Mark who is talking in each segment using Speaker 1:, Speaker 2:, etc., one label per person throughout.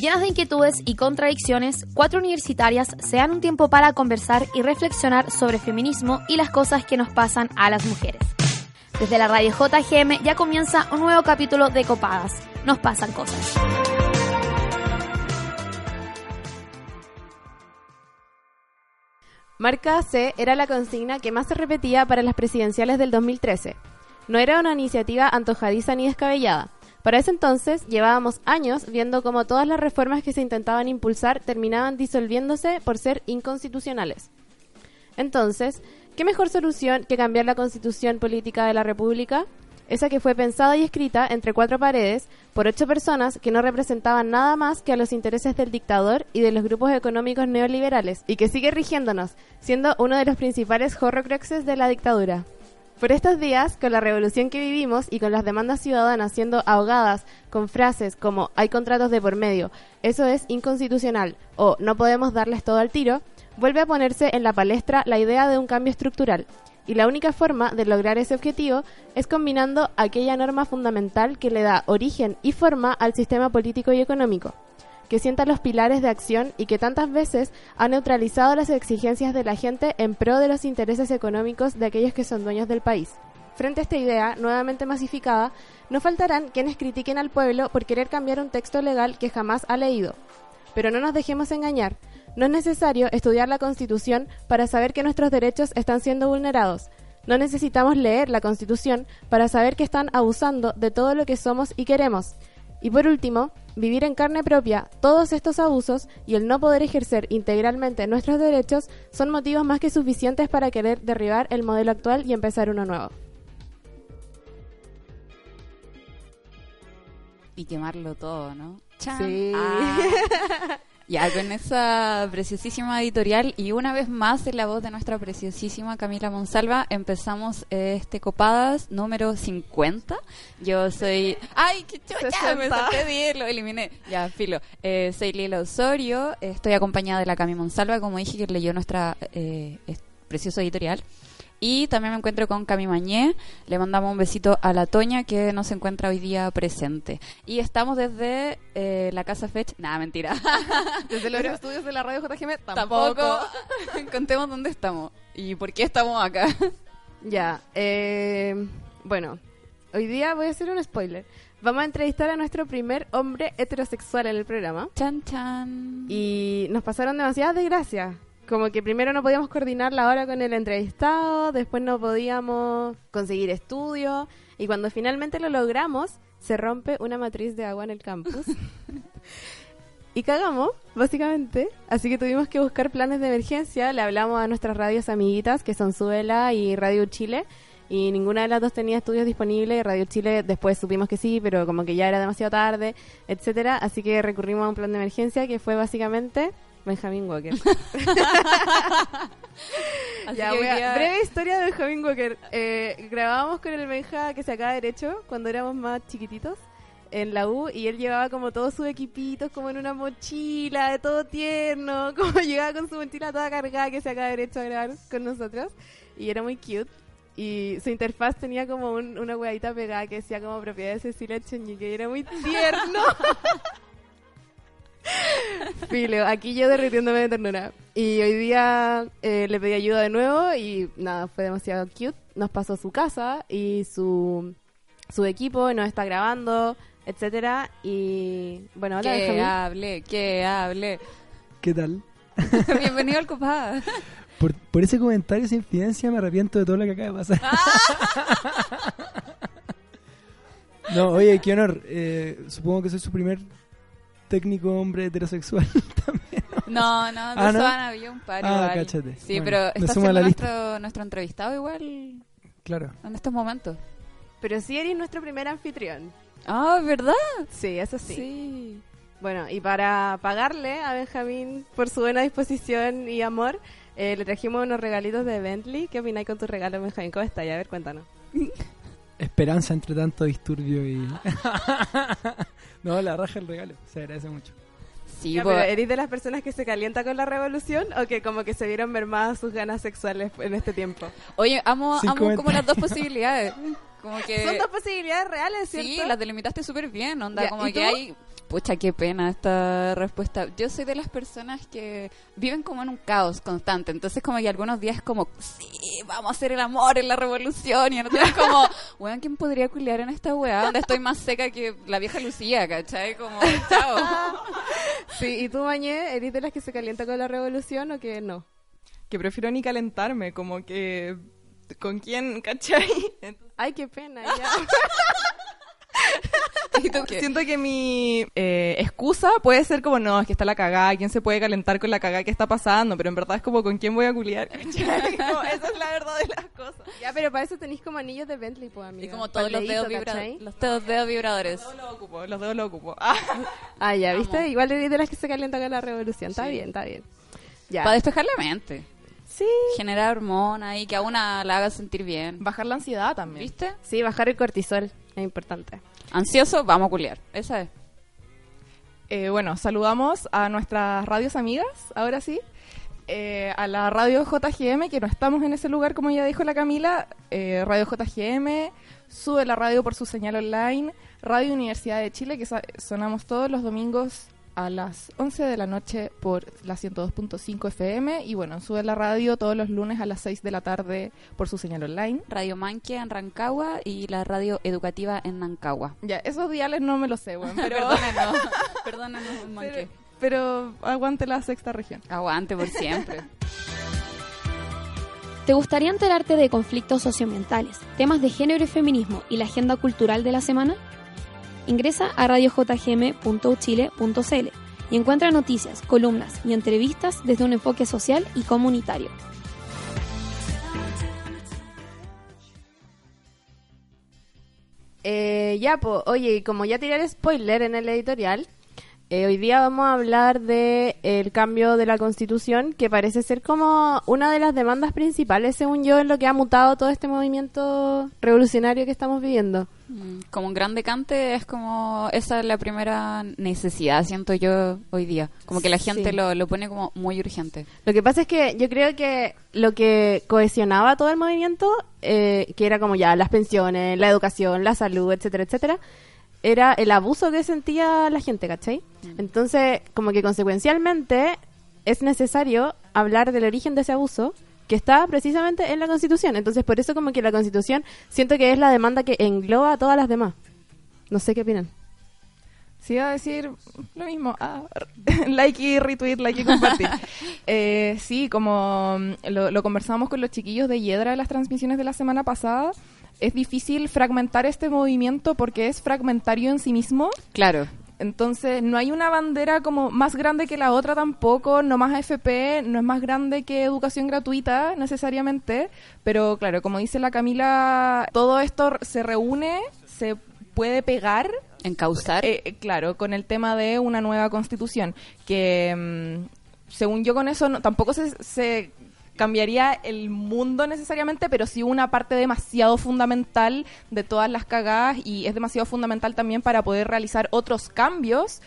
Speaker 1: Llenas de inquietudes y contradicciones, cuatro universitarias se dan un tiempo para conversar y reflexionar sobre feminismo y las cosas que nos pasan a las mujeres. Desde la radio JGM ya comienza un nuevo capítulo de Copadas. Nos pasan cosas.
Speaker 2: Marca C era la consigna que más se repetía para las presidenciales del 2013. No era una iniciativa antojadiza ni descabellada. Para ese entonces llevábamos años viendo cómo todas las reformas que se intentaban impulsar terminaban disolviéndose por ser inconstitucionales. Entonces, ¿qué mejor solución que cambiar la constitución política de la República? esa que fue pensada y escrita entre cuatro paredes por ocho personas que no representaban nada más que a los intereses del dictador y de los grupos económicos neoliberales, y que sigue rigiéndonos, siendo uno de los principales horrocruxes de la dictadura. Por estos días, con la revolución que vivimos y con las demandas ciudadanas siendo ahogadas con frases como hay contratos de por medio, eso es inconstitucional o no podemos darles todo al tiro, vuelve a ponerse en la palestra la idea de un cambio estructural, y la única forma de lograr ese objetivo es combinando aquella norma fundamental que le da origen y forma al sistema político y económico, que sienta los pilares de acción y que tantas veces ha neutralizado las exigencias de la gente en pro de los intereses económicos de aquellos que son dueños del país. Frente a esta idea, nuevamente masificada, no faltarán quienes critiquen al pueblo por querer cambiar un texto legal que jamás ha leído. Pero no nos dejemos engañar, no es necesario estudiar la Constitución para saber que nuestros derechos están siendo vulnerados. No necesitamos leer la Constitución para saber que están abusando de todo lo que somos y queremos. Y por último, vivir en carne propia todos estos abusos y el no poder ejercer integralmente nuestros derechos son motivos más que suficientes para querer derribar el modelo actual y empezar uno nuevo.
Speaker 3: Y quemarlo todo, ¿no?
Speaker 2: Sí.
Speaker 3: Ah. Ya, con esa preciosísima editorial y una vez más en la voz de nuestra preciosísima Camila Monsalva, empezamos este Copadas número 50. Yo soy... ¡Ay, qué chucha! Me salté bien, lo eliminé. Ya, filo. Eh, soy Lila Osorio, estoy acompañada de la Cami Monsalva, como dije, que leyó nuestra eh, preciosa editorial. Y también me encuentro con Cami Mañé. Le mandamos un besito a la Toña que nos encuentra hoy día presente. Y estamos desde eh, la Casa Fetch. Nada, mentira.
Speaker 2: desde los estudios de la radio JGM
Speaker 3: tampoco. Contemos dónde estamos y por qué estamos acá.
Speaker 2: Ya. Eh, bueno, hoy día voy a hacer un spoiler. Vamos a entrevistar a nuestro primer hombre heterosexual en el programa.
Speaker 3: Chan, chan.
Speaker 2: Y nos pasaron demasiadas desgracias como que primero no podíamos coordinar la hora con el entrevistado, después no podíamos conseguir estudio y cuando finalmente lo logramos, se rompe una matriz de agua en el campus. y cagamos, básicamente. Así que tuvimos que buscar planes de emergencia. Le hablamos a nuestras radios amiguitas, que son Suela y Radio Chile. Y ninguna de las dos tenía estudios disponibles. Radio Chile después supimos que sí, pero como que ya era demasiado tarde, etcétera. Así que recurrimos a un plan de emergencia que fue básicamente Benjamin Walker. ya, Breve historia de Benjamin Walker. Eh, grabábamos con el Benja que se acaba derecho cuando éramos más chiquititos en la U y él llevaba como todos sus equipitos como en una mochila de todo tierno, como llegaba con su mochila toda cargada que se acaba derecho a grabar con nosotros y era muy cute. Y su interfaz tenía como una huevita pegada que decía como propiedad de Cecilia Cheñique y era muy tierno. Filo, aquí yo derritiéndome de ternura. Y hoy día eh, le pedí ayuda de nuevo y nada, fue demasiado cute. Nos pasó su casa y su, su equipo nos está grabando, etcétera Y bueno,
Speaker 3: hola, Que hable, que hable.
Speaker 4: ¿Qué tal?
Speaker 3: Bienvenido al Copada.
Speaker 4: Por, por ese comentario sin infidencia me arrepiento de todo lo que acaba de pasar. no, oye, qué honor. Eh, supongo que soy su primer técnico hombre heterosexual también.
Speaker 3: No, no, de ¿Ah, había un par
Speaker 4: ah, Cáchate.
Speaker 3: Sí, pero está siendo nuestro, nuestro entrevistado igual.
Speaker 4: Claro.
Speaker 3: En estos momentos.
Speaker 2: Pero sí eres nuestro primer anfitrión.
Speaker 3: Ah, ¿verdad?
Speaker 2: Sí, eso sí. Sí. Bueno, y para pagarle a Benjamín por su buena disposición y amor, eh, le trajimos unos regalitos de Bentley. ¿Qué opináis con tu regalo, Benjamín? ¿Cómo está? A ver, cuéntanos.
Speaker 4: Esperanza entre tanto disturbio y... no, la raja el regalo, se agradece mucho.
Speaker 2: Sí, pero ¿eres de las personas que se calienta con la revolución o que como que se vieron mermadas sus ganas sexuales en este tiempo?
Speaker 3: Oye, amo, amo como las dos posibilidades. Como que...
Speaker 2: Son dos posibilidades reales, ¿cierto?
Speaker 3: Sí, las delimitaste súper bien, onda, como que hay Pucha, qué pena esta respuesta. Yo soy de las personas que viven como en un caos constante. Entonces, como que algunos días como, sí, vamos a hacer el amor en la revolución. Y otros como, weón, ¿quién podría culiar en esta weá? Donde estoy más seca que la vieja Lucía, ¿cachai? Como, chao.
Speaker 2: Sí, ¿y tú, Mañé, eres de las que se calienta con la revolución o que no?
Speaker 5: Que prefiero ni calentarme, como que... ¿Con quién, cachai? Entonces,
Speaker 2: Ay, qué pena, ya.
Speaker 3: ¿Y tú qué?
Speaker 5: Siento que mi eh, excusa puede ser como, no, es que está la cagada, ¿quién se puede calentar con la cagada que está pasando? Pero en verdad es como, ¿con quién voy a culiar? Como, esa es la verdad de las cosas.
Speaker 2: ya, pero para eso tenéis como anillos de Bentley, pues, amiga.
Speaker 3: Y como todos los dedos,
Speaker 2: Paleíto,
Speaker 3: vibra-
Speaker 2: ¿cachai?
Speaker 3: los dedos, dedos vibradores.
Speaker 5: Los dedos los ocupo, los dedos los ocupo. Ah.
Speaker 2: Ah, ya, ¿viste?
Speaker 3: Amo.
Speaker 2: Igual de las que se calienta con la revolución. Está bien, está bien. Ya.
Speaker 3: Para despejar la mente.
Speaker 2: Sí.
Speaker 3: Generar hormonas y que a una la haga sentir bien.
Speaker 5: Bajar la ansiedad también.
Speaker 3: ¿Viste?
Speaker 2: Sí, bajar el cortisol es importante.
Speaker 3: Ansioso, vamos a culiar. Esa es.
Speaker 5: Eh, bueno, saludamos a nuestras radios amigas, ahora sí. Eh, a la radio JGM, que no estamos en ese lugar, como ya dijo la Camila. Eh, radio JGM, sube la radio por su señal online. Radio Universidad de Chile, que sonamos todos los domingos a las 11 de la noche por la 102.5 FM. Y bueno, sube la radio todos los lunes a las 6 de la tarde por su señal online.
Speaker 3: Radio Manquia en Rancagua y la radio educativa en Nancagua.
Speaker 5: Ya, esos diales no me los sé, weón, pero,
Speaker 3: Perdónenos, perdónenos, Manque.
Speaker 5: pero, pero aguante la sexta región.
Speaker 3: Aguante por siempre.
Speaker 1: ¿Te gustaría enterarte de conflictos socioambientales, temas de género y feminismo y la agenda cultural de la semana? Ingresa a radiojgm.uchile.cl y encuentra noticias, columnas y entrevistas desde un enfoque social y comunitario.
Speaker 2: Eh, ya, oye, como ya tiré el spoiler en el editorial, eh, hoy día vamos a hablar de el cambio de la constitución, que parece ser como una de las demandas principales, según yo, en lo que ha mutado todo este movimiento revolucionario que estamos viviendo.
Speaker 3: Mm, Como un gran decante es como esa es la primera necesidad, siento yo hoy día. Como que la gente
Speaker 2: Sí.
Speaker 3: lo, lo pone como muy urgente.
Speaker 2: Lo que pasa es que yo creo que lo que cohesionaba todo el movimiento, eh, que era como ya las pensiones, la educación, la salud, etcétera, etcétera, era el abuso que sentía la gente, ¿cachai? Entonces, como que consecuencialmente es necesario hablar del origen de ese abuso que está precisamente en la Constitución. Entonces, por eso como que la Constitución siento que es la demanda que engloba a todas las demás. No sé qué opinan.
Speaker 5: Sí, iba a decir lo mismo. Ah, like y retweet, like y compartir. Eh, sí, como mm, lo, lo conversamos con los chiquillos de Hiedra en las transmisiones de la semana pasada, es difícil fragmentar este movimiento porque es fragmentario en sí mismo.
Speaker 3: Claro.
Speaker 5: Entonces, no hay una bandera como más grande que la otra tampoco, no más AFP, no es más grande que educación gratuita necesariamente, pero claro, como dice la Camila, todo esto se reúne, se puede pegar
Speaker 3: Encauzar.
Speaker 5: eh, eh, claro, con el tema de una nueva constitución, que mm, según yo con eso no- tampoco se, se cambiaría el mundo necesariamente, pero sí una parte demasiado fundamental de todas las cagadas y es demasiado fundamental también para poder realizar otros cambios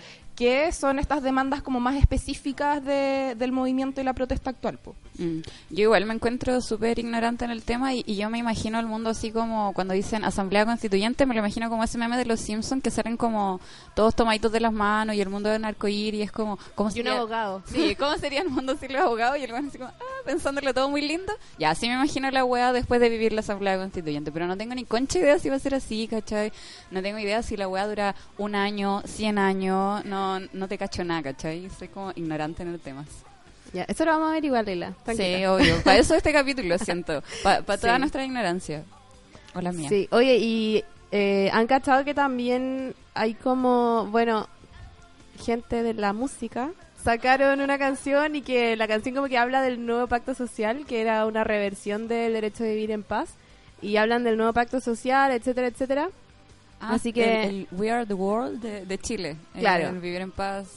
Speaker 5: que son estas demandas como más específicas de- del movimiento y la protesta actual. po.
Speaker 3: Mm. Yo igual me encuentro súper ignorante en el tema y, y yo me imagino el mundo así como cuando dicen asamblea constituyente, me lo imagino como ese meme de los Simpsons que salen como todos tomaditos de las manos y el mundo de un arcoíris y es como... ¿cómo
Speaker 2: Y un
Speaker 3: sería-
Speaker 2: abogado.
Speaker 3: Sí, ¿cómo sería el mundo sin los abogados? Y el así como, ah, pensándolo todo muy lindo. Ya, así me imagino la weá después de vivir la asamblea constituyente, pero no tengo ni concha idea si va a ser así, ¿cachai? No tengo idea si la weá dura un año, cien años, no, no te cacho nada, ¿cachai? Soy como ignorante en el tema.
Speaker 2: Ya, eso lo vamos a ver igual, Leila. Tranquila.
Speaker 3: Sí, obvio. Para eso este capítulo, siento. Para toda
Speaker 2: Sí.
Speaker 3: nuestra ignorancia. Hola mía.
Speaker 2: Sí, oye, y eh, han cachado que también hay como, bueno, gente de la música sacaron una canción y que la canción como que habla del nuevo pacto social, que era una reversión del derecho de vivir en paz, y hablan del nuevo pacto social, etcétera, etcétera.
Speaker 3: Ah,
Speaker 2: Así que-
Speaker 3: El, el We Are the World de, de Chile. El-
Speaker 2: Claro.
Speaker 3: El vivir en paz.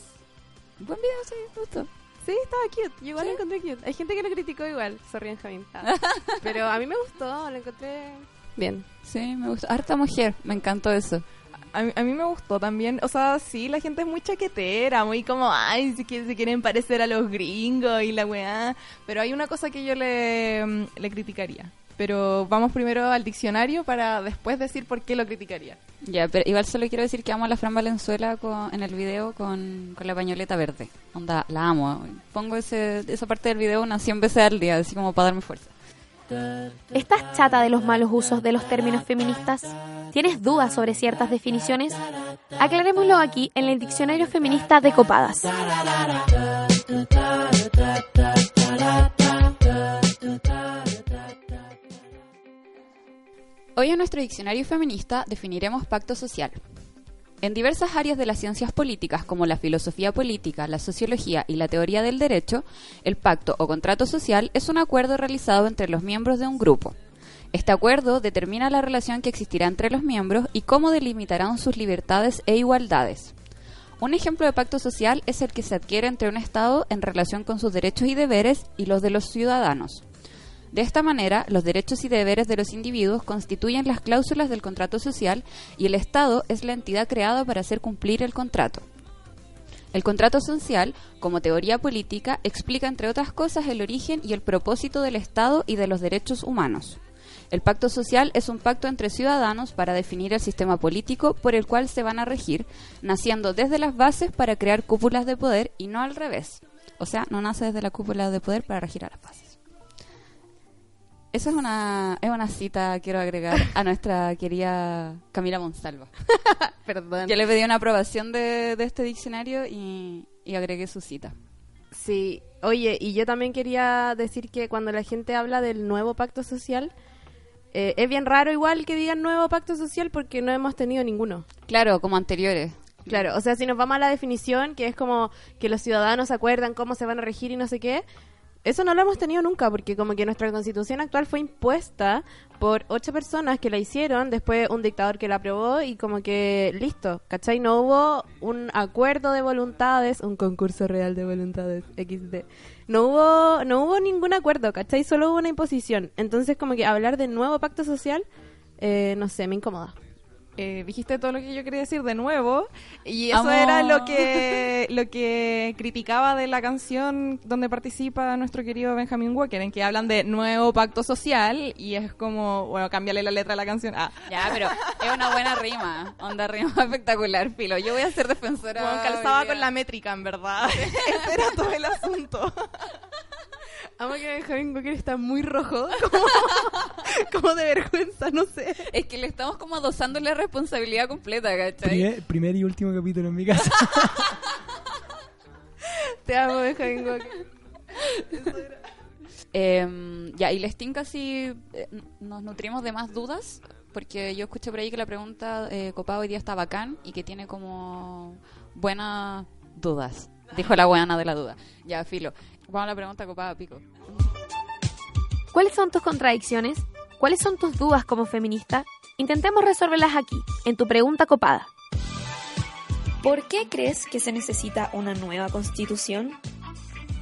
Speaker 3: Buen video, sí, me gustó.
Speaker 2: Sí, estaba cute, yo igual lo encontré cute. Hay gente que lo criticó igual, se ríen Javín. Ah. Pero a mí me gustó, lo encontré bien.
Speaker 3: Sí, me gustó. Harta mujer, me encantó eso.
Speaker 5: A mí, a mí me gustó también, o sea, sí, la gente es muy chaquetera, muy como, ay, si quieren, se quieren parecer a los gringos y la weá. Pero hay una cosa que yo le, mm, le criticaría. Pero vamos primero al diccionario para después decir por qué lo criticaría.
Speaker 3: Ya, pero igual solo quiero decir que amo a la Fran Valenzuela con, en el video con, con la pañoleta verde. Onda, la amo. Pongo ese, esa parte del video unas 100 veces al día, así como para darme fuerza.
Speaker 1: ¿Estás chata de los malos usos de los términos feministas? ¿Tienes dudas sobre ciertas definiciones? Aclarémoslo aquí en el Diccionario Feminista de Copadas.
Speaker 3: Hoy en nuestro diccionario feminista definiremos pacto social. En diversas áreas de las ciencias políticas, como la filosofía política, la sociología y la teoría del derecho, el pacto o contrato social es un acuerdo realizado entre los miembros de un grupo. Este acuerdo determina la relación que existirá entre los miembros y cómo delimitarán sus libertades e igualdades. Un ejemplo de pacto social es el que se adquiere entre un Estado en relación con sus derechos y deberes y los de los ciudadanos. De esta manera, los derechos y deberes de los individuos constituyen las cláusulas del contrato social y el Estado es la entidad creada para hacer cumplir el contrato. El contrato social, como teoría política, explica, entre otras cosas, el origen y el propósito del Estado y de los derechos humanos. El pacto social es un pacto entre ciudadanos para definir el sistema político por el cual se van a regir, naciendo desde las bases para crear cúpulas de poder y no al revés. O sea, no nace desde la cúpula de poder para regir a las bases. Esa es una, es una cita, quiero agregar, a nuestra querida Camila Monsalva.
Speaker 2: Perdón.
Speaker 3: Yo le pedí una aprobación de, de este diccionario y, y agregué su cita.
Speaker 2: Sí, oye, y yo también quería decir que cuando la gente habla del nuevo pacto social, eh, es bien raro igual que digan nuevo pacto social porque no hemos tenido ninguno.
Speaker 3: Claro, como anteriores.
Speaker 2: Claro, o sea, si nos vamos a la definición, que es como que los ciudadanos acuerdan cómo se van a regir y no sé qué, eso no lo hemos tenido nunca, porque como que nuestra constitución actual fue impuesta por ocho personas que la hicieron, después un dictador que la aprobó y como que listo, ¿cachai? No hubo un acuerdo de voluntades, un concurso real de voluntades, XD. No hubo, no hubo ningún acuerdo, ¿cachai? Solo hubo una imposición. Entonces como que hablar de nuevo pacto social, eh, no sé, me incomoda.
Speaker 5: Eh, dijiste todo lo que yo quería decir de nuevo y eso
Speaker 3: Amo.
Speaker 5: era lo que lo que criticaba de la canción donde participa nuestro querido Benjamin Walker en que hablan de nuevo pacto social y es como bueno cámbiale la letra a la canción ah
Speaker 3: Ya, pero es una buena rima. Onda rima espectacular, Filo. Yo voy a ser defensora.
Speaker 5: bueno, calzaba con la métrica en verdad ese era todo el asunto
Speaker 2: Amo que Benjamin Walker está muy rojo, como, como de vergüenza, no sé.
Speaker 3: Es que le estamos como adosando la responsabilidad completa, ¿cachai?
Speaker 4: Primer, primer y último capítulo en mi casa.
Speaker 2: Te amo, Benjamin Walker.
Speaker 3: Eh, ya, y les tinca si eh, nos nutrimos de más dudas, porque yo escuché por ahí que la pregunta eh, Copado hoy día está bacán y que tiene como buenas dudas. Dijo la buena de la duda. Ya, Filo. Vamos a la pregunta Copado, pico.
Speaker 1: ¿Cuáles son tus contradicciones? ¿Cuáles son tus dudas como feminista? Intentemos resolverlas aquí, en tu pregunta copada. ¿Por qué crees que se necesita una nueva constitución?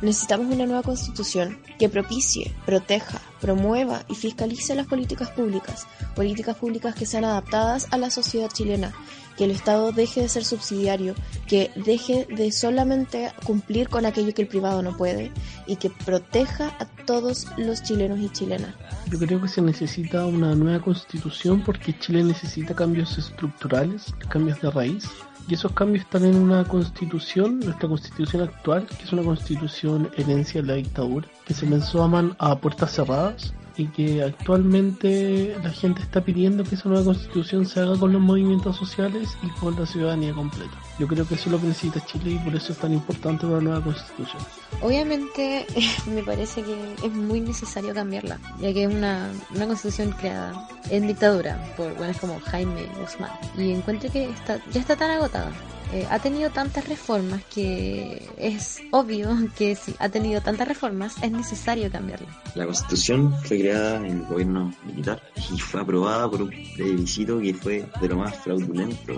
Speaker 6: Necesitamos una nueva constitución que propicie, proteja, promueva y fiscalice las políticas públicas, políticas públicas que sean adaptadas a la sociedad chilena, que el Estado deje de ser subsidiario, que deje de solamente cumplir con aquello que el privado no puede y que proteja a todos los chilenos y chilenas.
Speaker 7: Yo creo que se necesita una nueva constitución porque Chile necesita cambios estructurales, cambios de raíz. Y esos cambios están en una constitución, nuestra constitución actual, que es una constitución herencia de la dictadura, que se pensó a, man- a puertas cerradas y que actualmente la gente está pidiendo que esa nueva constitución se haga con los movimientos sociales y con la ciudadanía completa. Yo creo que eso es lo que necesita Chile y por eso es tan importante una nueva constitución.
Speaker 6: Obviamente me parece que es muy necesario cambiarla, ya que es una, una constitución creada en dictadura por buenos como Jaime Guzmán. Y encuentro que está, ya está tan agotada. Eh, ha tenido tantas reformas que es obvio que si ha tenido tantas reformas es necesario cambiarla.
Speaker 8: La constitución fue creada en el gobierno militar y fue aprobada por un plebiscito que fue de lo más fraudulento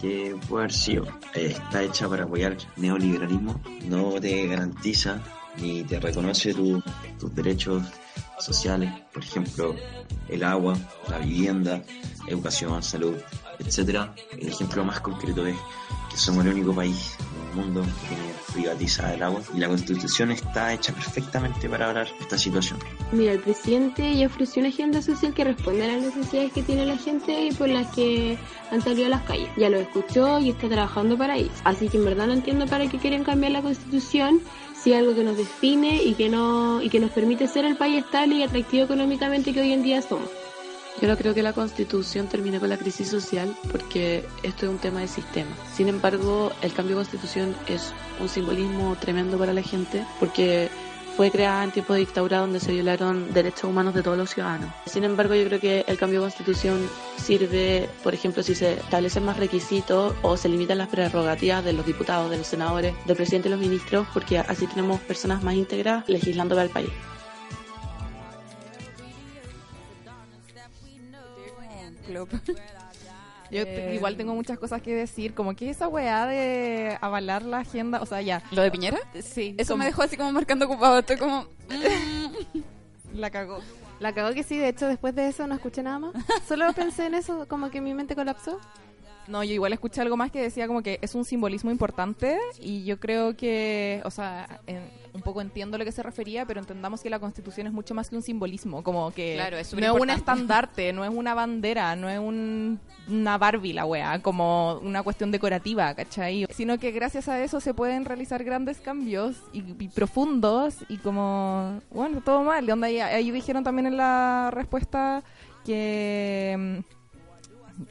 Speaker 8: que puede haber sido. Eh, está hecha para apoyar el neoliberalismo, no te garantiza ni te reconoce tu- tus derechos sociales, por ejemplo, el agua, la vivienda, educación, salud, etcétera. El ejemplo más concreto es que somos el único país mundo, que tiene privatizada el agua. Y la constitución está hecha perfectamente para hablar esta situación.
Speaker 9: Mira, el presidente ya ofreció una agenda social que responde a las necesidades que tiene la gente y por las que han salido a las calles. Ya lo escuchó y está trabajando para ello. Así que en verdad no entiendo para qué quieren cambiar la constitución si algo que nos define y que, no, y que nos permite ser el país estable y atractivo económicamente que hoy en día somos.
Speaker 10: Yo no creo que la constitución termine con la crisis social porque esto es un tema de sistema. Sin embargo, el cambio de constitución es un simbolismo tremendo para la gente porque fue creada en tiempo de dictadura donde se violaron derechos humanos de todos los ciudadanos. Sin embargo, yo creo que el cambio de constitución sirve, por ejemplo, si se establecen más requisitos o se limitan las prerrogativas de los diputados, de los senadores, del presidente y los ministros, porque así tenemos personas más íntegras legislando para el país.
Speaker 5: Yo te- igual tengo muchas cosas que decir, como que esa weá de avalar la agenda, o sea, ya.
Speaker 3: ¿Lo de Piñera?
Speaker 5: Sí.
Speaker 3: Eso me dejó así como marcando ocupado. Estoy como.
Speaker 5: La cagó.
Speaker 2: La cagó que sí, de hecho después de eso no escuché nada más. Solo pensé en eso, como que mi mente colapsó.
Speaker 5: No, yo igual escuché algo más que decía como que es un simbolismo importante y yo creo que, o sea, en- un poco entiendo a lo que se refería, pero entendamos que la constitución es mucho más que un simbolismo, como que
Speaker 3: Claro, es
Speaker 5: no es un estandarte, no es una bandera, no es un- una Barbie la wea, como una cuestión decorativa, ¿cachai? Sino que gracias a eso se pueden realizar grandes cambios y, y profundos y como, bueno, todo mal. De onda ahí, ahí dijeron también en la respuesta que...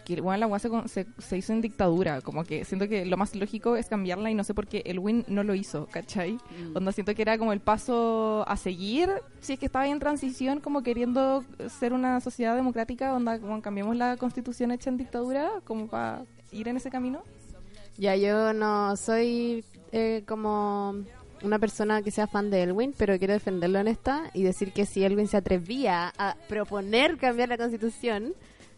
Speaker 5: que bueno, la UA se, se, se hizo en dictadura, como que siento que lo más lógico es cambiarla y no sé por qué el Win no lo hizo, ¿cachai?
Speaker 3: Mm.
Speaker 5: Onda siento que era como el paso a seguir, si es que estaba en transición, como queriendo ser una sociedad democrática, onda como cambiamos la constitución hecha en dictadura, como para ir en ese camino.
Speaker 2: Ya, yo no soy eh, como una persona que sea fan de Elwin, pero quiero defenderlo en esta y decir que si Elwin se atrevía a proponer cambiar la constitución,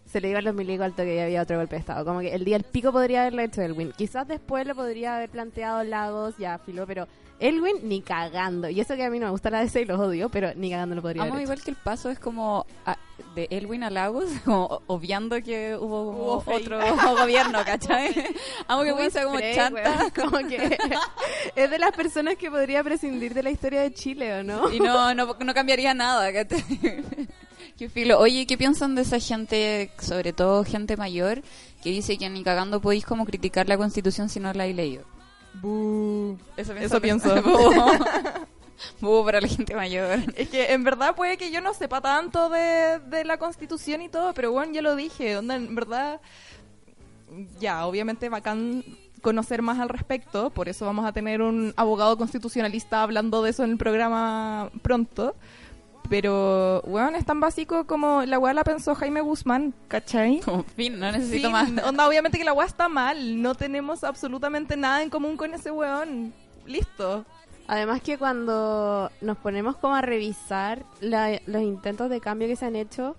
Speaker 2: se le iba a los milicos al toque y había otro golpe de Estado. Como que el día del pico podría haberlo hecho Elwin. Quizás después lo podría haber planteado Lagos, ya filo, pero Elwin ni cagando. Y eso que a mí no me gusta la DC y los odio, pero ni cagando lo podría
Speaker 3: Amo
Speaker 2: haber hecho.
Speaker 3: igual que el paso es como a- de Elwin a Lagos, como obviando que hubo,
Speaker 5: Hubo
Speaker 3: otro gobierno, ¿cachai? Amo que
Speaker 2: Hubo
Speaker 3: Win sea como
Speaker 2: spray,
Speaker 3: chanta.
Speaker 2: weón, como que es de las personas que podría prescindir de la historia de Chile, ¿o no?
Speaker 3: Y no, no, no cambiaría nada, ¿cachai? Qué filo. Oye, ¿qué piensan de esa gente, sobre todo gente mayor, que dice que ni cagando podéis como criticar la constitución si no la hay leído? Eso
Speaker 5: Eso pienso.
Speaker 3: Bú. Bú para la gente mayor.
Speaker 5: Es que en verdad puede que yo no sepa tanto de, de la constitución y todo, pero bueno, ya lo dije, onda, en verdad, ya, obviamente bacán conocer más al respecto, por eso vamos a tener un abogado constitucionalista hablando de eso en el programa pronto. Pero, bueno, es tan básico como la weá la pensó Jaime Guzmán, ¿cachai?
Speaker 3: Como fin, no necesito
Speaker 5: Sí,
Speaker 3: más.
Speaker 5: Onda, obviamente que la weá está mal, no tenemos absolutamente nada en común con ese weón. Listo.
Speaker 2: Además que cuando nos ponemos como a revisar la- los intentos de cambio que se han hecho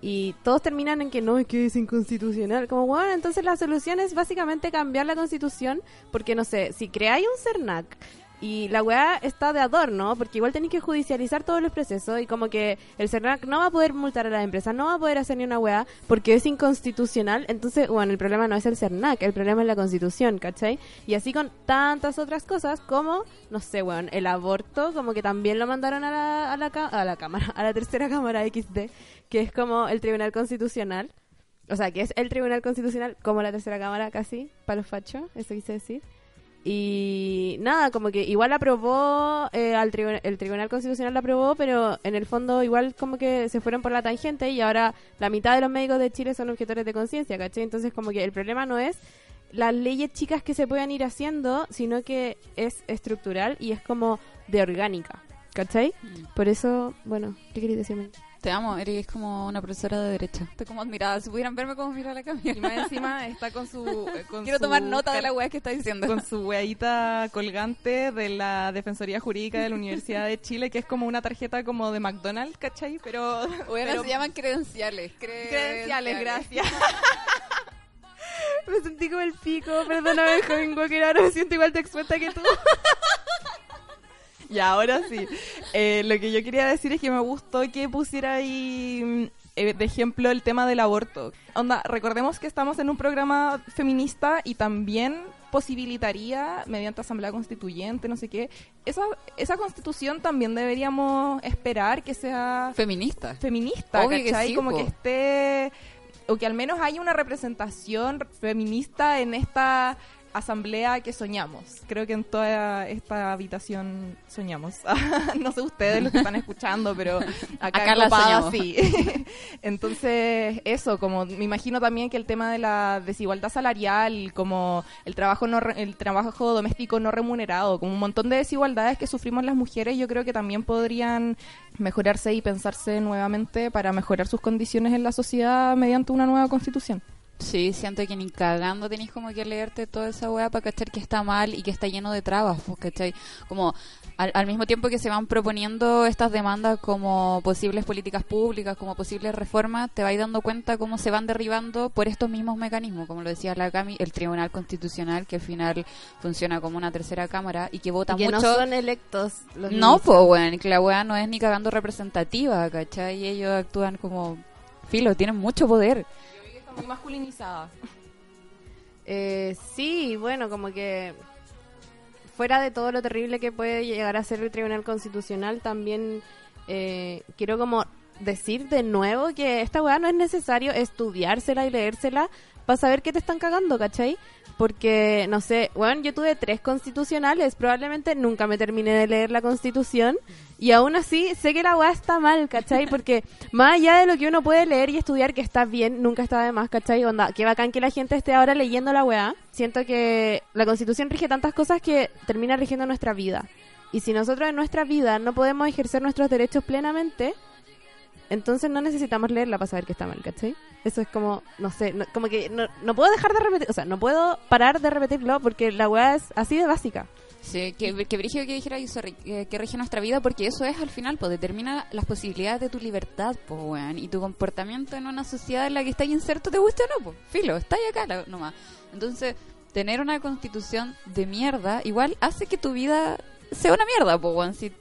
Speaker 2: y todos terminan en que no, es que es inconstitucional. Como, bueno, entonces la solución es básicamente cambiar la constitución porque, no sé, si creáis un CERNAC y la weá está de adorno, porque igual tenéis que judicializar todos los procesos y como que el CERNAC no va a poder multar a las empresas, no va a poder hacer ni una weá porque es inconstitucional. Entonces, bueno, el problema no es el CERNAC, el problema es la constitución, ¿cachai? Y así con tantas otras cosas como, no sé, weón, el aborto, como que también lo mandaron a la, a la, a la cámara, a la tercera cámara XD, que es como el Tribunal Constitucional. O sea, que es el Tribunal Constitucional como la tercera cámara casi, para los fachos, eso quise decir. Y nada, como que igual aprobó, eh, al el Tribunal Constitucional lo aprobó, pero en el fondo igual como que se fueron por la tangente y ahora la mitad de los médicos de Chile son objetores de conciencia, ¿cachai? Entonces como que el problema no es las leyes chicas que se puedan ir haciendo, sino que es estructural y es como de orgánica, ¿cachai? Por eso, bueno, ¿qué queréis decirme?
Speaker 3: Te amo, eres como una profesora de derecha. Estoy como admirada. Si pudieran verme como mira la
Speaker 5: Y
Speaker 3: Camila.
Speaker 5: más encima está con su... eh, con
Speaker 3: Quiero
Speaker 5: su
Speaker 3: tomar nota de la weá que está diciendo.
Speaker 5: con su weadita colgante de la Defensoría Jurídica de la Universidad de Chile, que es como una tarjeta como de McDonald's, ¿cachai? Pero...
Speaker 3: Bueno,
Speaker 5: pero-
Speaker 3: se llaman credenciales.
Speaker 5: Credenciales, gracias.
Speaker 2: Me sentí como el pico, perdóname, joven Walker, ahora me siento igual de expuesta que tú.
Speaker 5: Ya, ahora sí. Eh, lo que yo quería decir es que me gustó que pusiera ahí mm, eh, de ejemplo el tema del aborto. Onda, recordemos que estamos en un programa feminista y también posibilitaría mediante asamblea constituyente, no sé qué. Esa, esa constitución también deberíamos esperar que sea
Speaker 3: Feminista.
Speaker 5: feminista,
Speaker 3: Obvio que
Speaker 5: ¿cachai?
Speaker 3: sí,
Speaker 5: Como
Speaker 3: po.
Speaker 5: que esté, o que al menos haya una representación feminista en esta asamblea que soñamos. Creo que en toda esta habitación soñamos. no sé ustedes los que están escuchando, pero acá,
Speaker 3: Acá la soñamos.
Speaker 5: sí. Entonces, eso, como me imagino también que el tema de la desigualdad salarial, como el trabajo no re- el trabajo doméstico no remunerado, como un montón de desigualdades que sufrimos las mujeres, yo creo que también podrían mejorarse y pensarse nuevamente para mejorar sus condiciones en la sociedad mediante una nueva constitución.
Speaker 3: Sí, siento que ni cagando tenéis como que leerte toda esa weá para cachar que está mal y que está lleno de trabas, pues, ¿cachai? Como al, al mismo tiempo que se van proponiendo estas demandas como posibles políticas públicas, como posibles reformas, te vais dando cuenta cómo se van derribando por estos mismos mecanismos, como lo decía la Cami, el Tribunal Constitucional, que al final funciona como una tercera cámara y que vota
Speaker 2: que
Speaker 3: mucho...
Speaker 2: no son electos los
Speaker 3: No, pues, weón, que la weá no es ni cagando representativa, ¿cachai? Y ellos actúan como filo, tienen mucho poder.
Speaker 5: Muy masculinizada.
Speaker 2: Eh, sí, bueno, como que fuera de todo lo terrible que puede llegar a ser el Tribunal Constitucional, también eh, quiero como decir de nuevo que esta weá no es necesario estudiársela y leérsela para saber que te están cagando, ¿cachai? Porque, no sé, bueno, yo tuve tres constitucionales, probablemente nunca me terminé de leer la constitución y aún así sé que la weá está mal, ¿cachai? Porque más allá de lo que uno puede leer y estudiar que está bien, nunca está de más, ¿cachai? Onda, qué bacán que la gente esté ahora leyendo la weá. Siento que la constitución rige tantas cosas que termina rigiendo nuestra vida. Y si nosotros en nuestra vida no podemos ejercer nuestros derechos plenamente, entonces no necesitamos leerla para saber que está mal, ¿cachai? Eso es como, no sé, no- como que no, no puedo dejar de repetir, o sea, no puedo parar de repetirlo porque la weá es así de básica.
Speaker 3: Sí, que, que brígido que dijera eso, que, que rige nuestra vida, porque eso es al final, pues determina las posibilidades de tu libertad, pues, weón, y tu comportamiento en una sociedad en la que estás inserto, te guste o no, pues, filo, está ahí acá la- nomás. Entonces, tener una constitución de mierda igual hace que tu vida sea una mierda, pues, weón, si,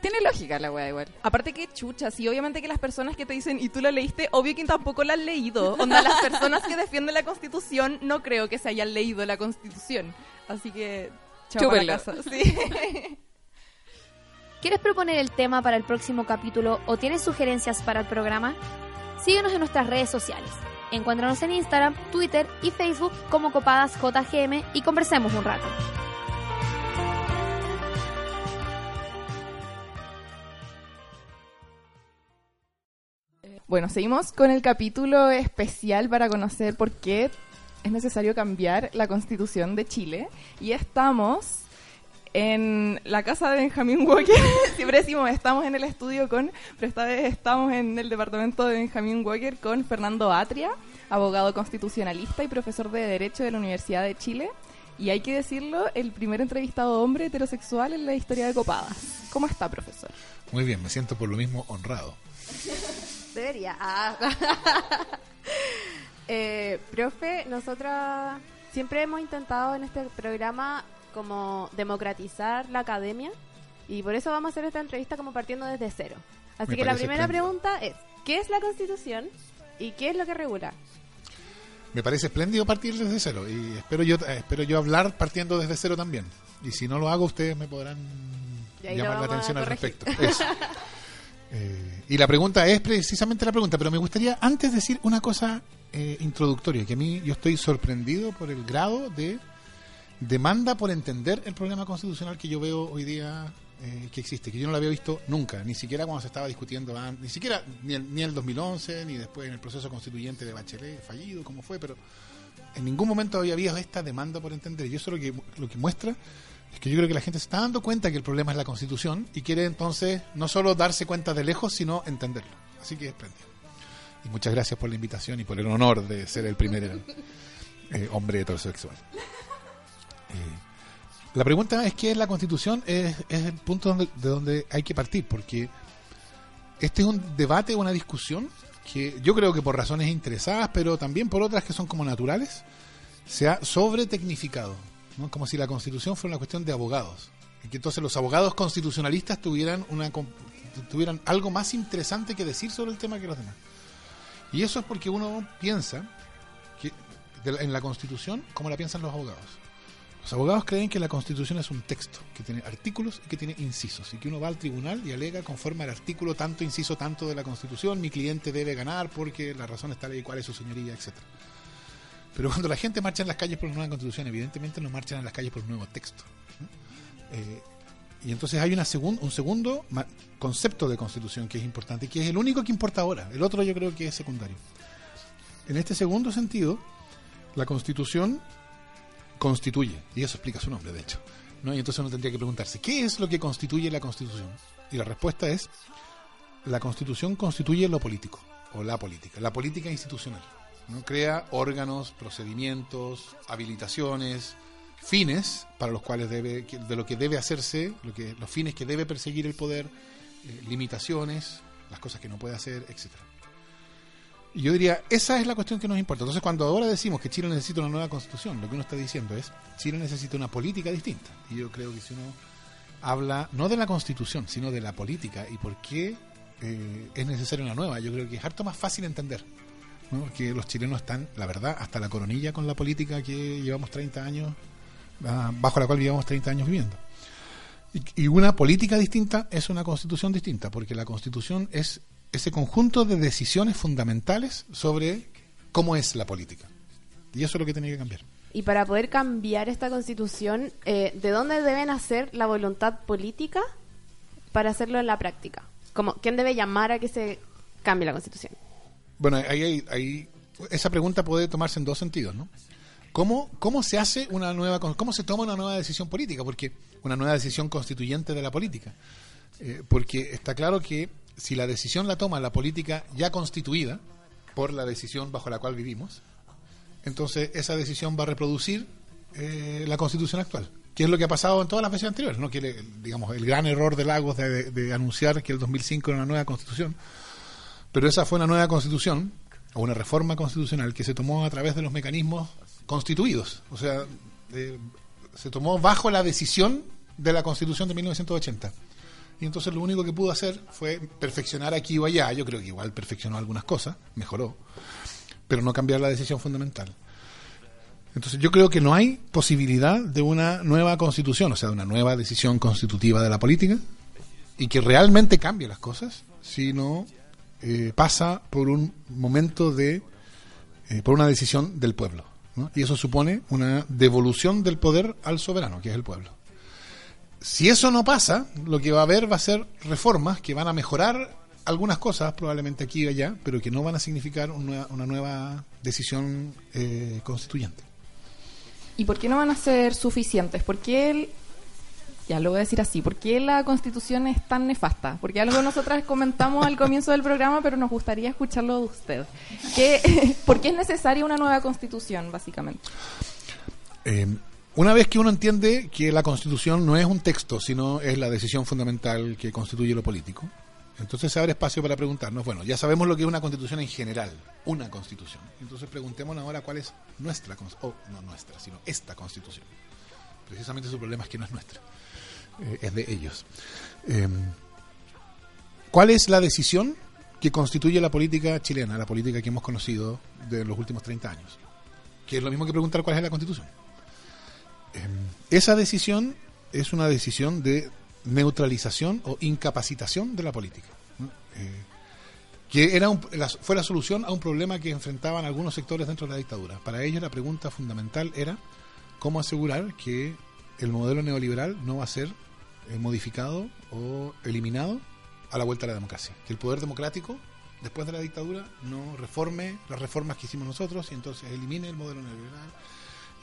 Speaker 3: tiene lógica la weá igual.
Speaker 5: Aparte que chucha, sí, obviamente que las personas que te dicen, y tú la leíste, obvio que tampoco la han leído. Onda, las personas que defienden la Constitución no creo que se hayan leído la Constitución. Así que, chao para casa. Sí.
Speaker 1: ¿Quieres proponer el tema para el próximo capítulo o tienes sugerencias para el programa? Síguenos en nuestras redes sociales. Encuéntranos en Instagram, Twitter y Facebook como Copadas JGM y conversemos un rato.
Speaker 5: Bueno, seguimos con el capítulo especial para conocer por qué es necesario cambiar la constitución de Chile. Y estamos en la casa de Benjamín Walker. Siempre decimos estamos en el estudio con, pero esta vez estamos en el departamento de Benjamín Walker con Fernando Atria, abogado constitucionalista y profesor de Derecho de la Universidad de Chile. Y hay que decirlo, el primer entrevistado hombre heterosexual en la historia de Copadas. ¿Cómo está, profesor?
Speaker 11: Muy bien, me siento por lo mismo honrado.
Speaker 2: Debería. Ah. Eh, profe, nosotras siempre hemos intentado en este programa como democratizar la academia y por eso vamos a hacer esta entrevista como partiendo desde cero. Así
Speaker 11: Me
Speaker 2: que la primera
Speaker 11: espléndido.
Speaker 2: pregunta es, ¿qué es la constitución y qué es lo que regula?
Speaker 11: Me parece espléndido partir desde cero y espero yo espero yo hablar partiendo desde cero también. Y si no lo hago, ustedes me podrán llamar la atención al respecto. Eso. Eh, y la pregunta es precisamente la pregunta, pero me gustaría antes decir una cosa eh, introductoria, que a mí yo estoy sorprendido por el grado de demanda por entender el problema constitucional que yo veo hoy día eh, que existe, que yo no lo había visto nunca, ni siquiera cuando se estaba discutiendo, an- ni siquiera ni el, ni el 2011, ni después en el proceso constituyente de Bachelet, fallido, como fue, pero en ningún momento había habido esta demanda por entender. Y eso lo que, lo que muestra es que yo creo que la gente se está dando cuenta que el problema es la constitución y quiere entonces no solo darse cuenta de lejos, sino entenderlo. Así que es espléndido. Y muchas gracias por la invitación y por el honor de ser el primer eh, hombre heterosexual. Eh, la pregunta es qué es la constitución, es, es el punto donde, de donde hay que partir, porque este es un debate, una discusión que yo creo que por razones interesadas, pero también por otras que son como naturales, se ha sobretecnificado, ¿no? como si la constitución fuera una cuestión de abogados. Y que entonces los abogados constitucionalistas tuvieran, una, tuvieran algo más interesante que decir sobre el tema que los demás. Y eso es porque uno piensa que en la constitución como la piensan los abogados. Los abogados creen que la Constitución es un texto, que tiene artículos y que tiene incisos, y que uno va al tribunal y alega conforme al artículo tanto, inciso tanto de la Constitución, mi cliente debe ganar porque la razón está y cuál es su señoría, etcétera. Pero cuando la gente marcha en las calles por una nueva Constitución, evidentemente no marchan en las calles por un nuevo texto. Eh, y entonces hay una segun, un segundo concepto de Constitución que es importante, que es el único que importa ahora. El otro yo creo que es secundario. En este segundo sentido, la Constitución constituye, y eso explica su nombre, de hecho. Y entonces uno tendría que preguntarse, ¿qué es lo que constituye la Constitución? Y la respuesta es, la Constitución constituye lo político, o la política, la política institucional. ¿No? Crea órganos, procedimientos, habilitaciones, fines para los cuales debe, de lo que debe hacerse, lo que, los fines que debe perseguir el poder, eh, limitaciones, las cosas que no puede hacer, etcétera. Y yo diría, esa es la cuestión que nos importa. Entonces, cuando ahora decimos que Chile necesita una nueva constitución, lo que uno está diciendo es, Chile necesita una política distinta. Y yo creo que si uno habla no de la constitución, sino de la política y por qué eh, es necesaria una nueva, yo creo que es harto más fácil entender. ¿No? Que los chilenos están, la verdad, hasta la coronilla con la política que llevamos 30 años, ah, bajo la cual llevamos 30 años viviendo. Y, una política distinta es una constitución distinta, porque la constitución es ese conjunto de decisiones fundamentales sobre cómo es la política. Y eso es lo que tiene que cambiar.
Speaker 2: Y para poder cambiar esta constitución, eh, ¿de dónde debe nacer la voluntad política para hacerlo en la práctica? Como, ¿Quién debe llamar a que se cambie la constitución?
Speaker 11: Bueno, ahí, ahí- esa pregunta puede tomarse en dos sentidos, ¿no? ¿Cómo, ¿Cómo se hace una nueva, cómo se toma una nueva decisión política? Porque una nueva decisión constituyente de la política. Eh, porque está claro que si la decisión la toma la política ya constituida por la decisión bajo la cual vivimos, entonces esa decisión va a reproducir eh, la constitución actual. Que es lo que ha pasado en todas las veces anteriores, ¿no? Que le- digamos el gran error de Lagos de anunciar que el 2005 era una nueva constitución, pero esa fue una nueva constitución o una reforma constitucional que se tomó a través de los mecanismos constituidos, o sea, se tomó bajo la decisión de la constitución de 1980. Y entonces lo único que pudo hacer fue perfeccionar aquí o allá, yo creo que igual perfeccionó algunas cosas, mejoró, pero no cambiar la decisión fundamental. Entonces yo creo que no hay posibilidad de una nueva constitución, o sea, de una nueva decisión constitutiva de la política, y que realmente cambie las cosas, si no eh, pasa por un momento de, eh, por una decisión del pueblo. Y eso supone una devolución del poder al soberano, que es el pueblo. Si eso no pasa, lo que va a haber va a ser reformas que van a mejorar algunas cosas, probablemente aquí y allá, pero que no van a significar un nueva- una nueva decisión eh, constituyente.
Speaker 5: ¿Y por qué no van a ser suficientes? ¿Por qué ya lo voy a decir así, ¿por qué la constitución es tan nefasta? Porque algo nosotras comentamos al comienzo del programa, pero nos gustaría escucharlo de usted. ¿Qué, ¿Por qué es necesaria una nueva constitución, básicamente?
Speaker 11: Eh, una vez que uno entiende que la constitución no es un texto, sino es la decisión fundamental que constituye lo político, entonces se abre espacio para preguntarnos, bueno, ya sabemos lo que es una constitución en general, una constitución. Entonces preguntémonos ahora cuál es nuestra, o no nuestra, sino esta constitución. Precisamente su problema es que no es nuestra, eh, es de ellos. Eh, ¿Cuál es la decisión que constituye la política chilena, la política que hemos conocido de los últimos 30 años? Que es lo mismo que preguntar cuál es la constitución. Eh, esa decisión es una decisión de neutralización o incapacitación de la política. Eh, que era fue la solución a un problema que enfrentaban algunos sectores dentro de la dictadura. Para ellos la pregunta fundamental era cómo asegurar que el modelo neoliberal no va a ser eh, modificado o eliminado a la vuelta de la democracia. Que el poder democrático, después de la dictadura, no reforme las reformas que hicimos nosotros y entonces elimine el modelo neoliberal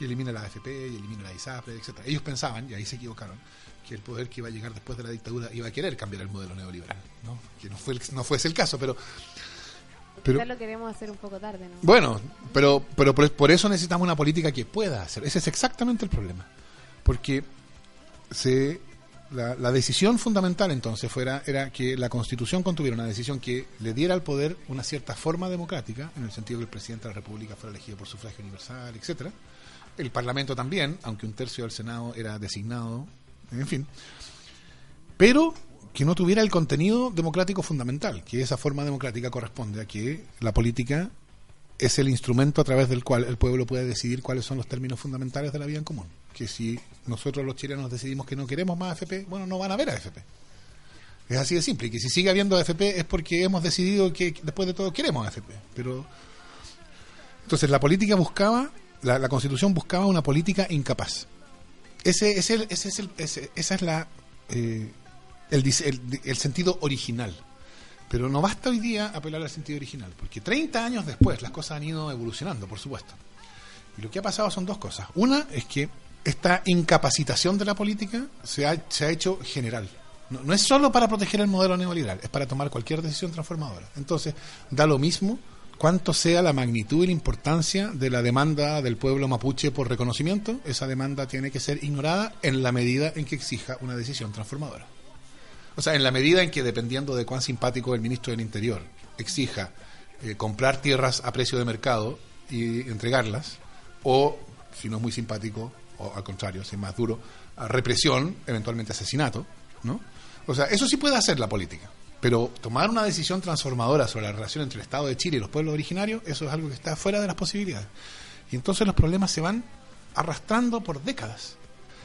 Speaker 11: y elimine la AFP y elimine la ISAPRE, etcétera. Ellos pensaban, y ahí se equivocaron, que el poder que iba a llegar después de la dictadura iba a querer cambiar el modelo neoliberal, ¿no? Que no fue el- no fuese el caso, pero pero
Speaker 2: lo queremos hacer un poco tarde, ¿no?
Speaker 11: bueno, pero, pero por, por eso necesitamos una política que pueda hacer. Ese es exactamente el problema. Porque se, la, decisión fundamental entonces fuera era que la Constitución contuviera una decisión que le diera al poder una cierta forma democrática, en el sentido que el presidente de la República fuera elegido por sufragio universal, etcétera. El Parlamento también, aunque un tercio del Senado era designado, en fin. Pero que no tuviera el contenido democrático fundamental, que esa forma democrática corresponde a que la política es el instrumento a través del cual el pueblo puede decidir cuáles son los términos fundamentales de la vida en común. Que si nosotros los chilenos decidimos que no queremos más AFP, bueno, no van a haber AFP. Es así de simple. Y que si sigue habiendo AFP es porque hemos decidido que después de todo queremos AFP. Pero entonces la política buscaba, la, constitución buscaba una política incapaz. Ese, ese es el, ese- esa es la eh, el, el- el sentido original. Pero no basta hoy día apelar al sentido original, porque 30 años después las cosas han ido evolucionando, por supuesto. Y lo que ha pasado son dos cosas. Una es que esta incapacitación de la política se ha, hecho general. No, no es solo para proteger el modelo neoliberal, es para tomar cualquier decisión transformadora. Entonces, da lo mismo cuánto sea la magnitud y la importancia de la demanda del pueblo mapuche por reconocimiento, esa demanda tiene que ser ignorada en la medida en que exija una decisión transformadora. O sea, en la medida en que, dependiendo de cuán simpático el ministro del Interior exija eh, comprar tierras a precio de mercado y entregarlas, o, si no es muy simpático, o al contrario, si es más duro, represión, eventualmente asesinato, ¿no? O sea, eso sí puede hacer la política. Pero tomar una decisión transformadora sobre la relación entre el Estado de Chile y los pueblos originarios, eso es algo que está fuera de las posibilidades. Y entonces los problemas se van arrastrando por décadas.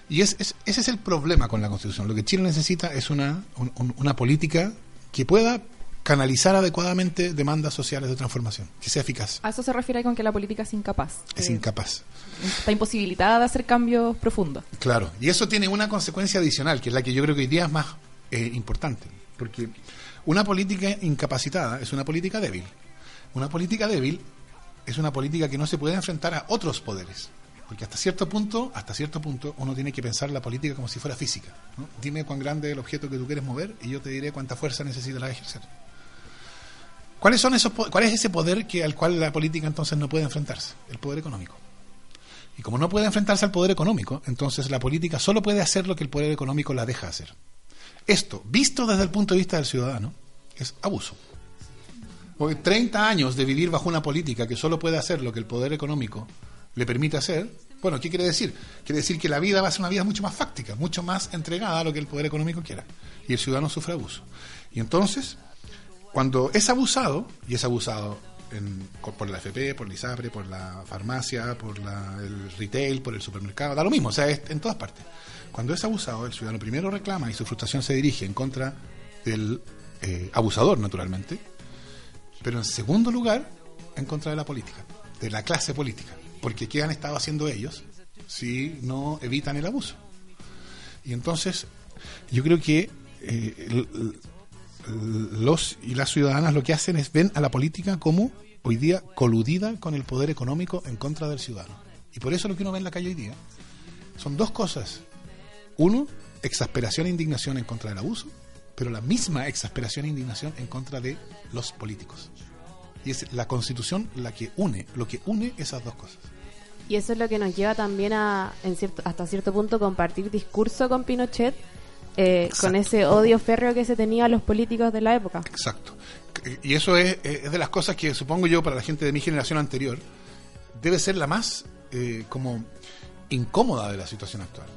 Speaker 11: Y es, es- ese es el problema con la Constitución. Lo que Chile necesita es una, un- un- una política que pueda canalizar adecuadamente demandas sociales de transformación, que sea eficaz.
Speaker 5: A eso se refiere con que la política es incapaz.
Speaker 11: Es
Speaker 5: que
Speaker 11: incapaz.
Speaker 5: Está imposibilitada de hacer cambios profundos.
Speaker 11: Claro, y eso tiene una consecuencia adicional, que es la que yo creo que hoy día es más eh, importante, porque una política incapacitada es una política débil. Una política débil es una política que no se puede enfrentar a otros poderes, porque hasta cierto punto, hasta cierto punto, uno tiene que pensar la política como si fuera física. ¿no? Dime cuán grande es el objeto que tú quieres mover y yo te diré cuánta fuerza necesitas ejercer. ¿Cuáles son esos, ¿Cuál es ese poder que, al cual la política entonces no puede enfrentarse? El poder económico. Y como no puede enfrentarse al poder económico, entonces la política solo puede hacer lo que el poder económico la deja hacer. Esto, visto desde el punto de vista del ciudadano, es abuso. Porque 30 años de vivir bajo una política que solo puede hacer lo que el poder económico le permite hacer, bueno, ¿qué quiere decir? Quiere decir que la vida va a ser una vida mucho más fáctica, mucho más entregada a lo que el poder económico quiera. Y el ciudadano sufre abuso. Y entonces, cuando es abusado, y es abusado en- por la FP, por la ISAPRE, por la farmacia, por la- el retail, por el supermercado, da lo mismo, o sea, es en todas partes. Cuando es abusado, el ciudadano primero reclama y su frustración se dirige en contra del eh, abusador, naturalmente, pero en segundo lugar, en contra de la política, de la clase política. Porque ¿qué han estado haciendo ellos si no evitan el abuso? Y entonces, yo creo que eh, l- l- los y las ciudadanas lo que hacen es ven a la política como hoy día coludida con el poder económico en contra del ciudadano. Y por eso lo que uno ve en la calle hoy día son dos cosas. Uno, exasperación e indignación en contra del abuso, pero la misma exasperación e indignación en contra de los políticos. Y es la constitución la que une, lo que une esas dos cosas.
Speaker 2: Y eso es lo que nos lleva también a, en cierto, hasta cierto punto, compartir discurso con Pinochet, eh, con ese odio férreo que se tenía a los políticos de la época.
Speaker 11: Exacto. Y eso es, es de las cosas que supongo yo para la gente de mi generación anterior debe ser la más eh, como incómoda de la situación actual.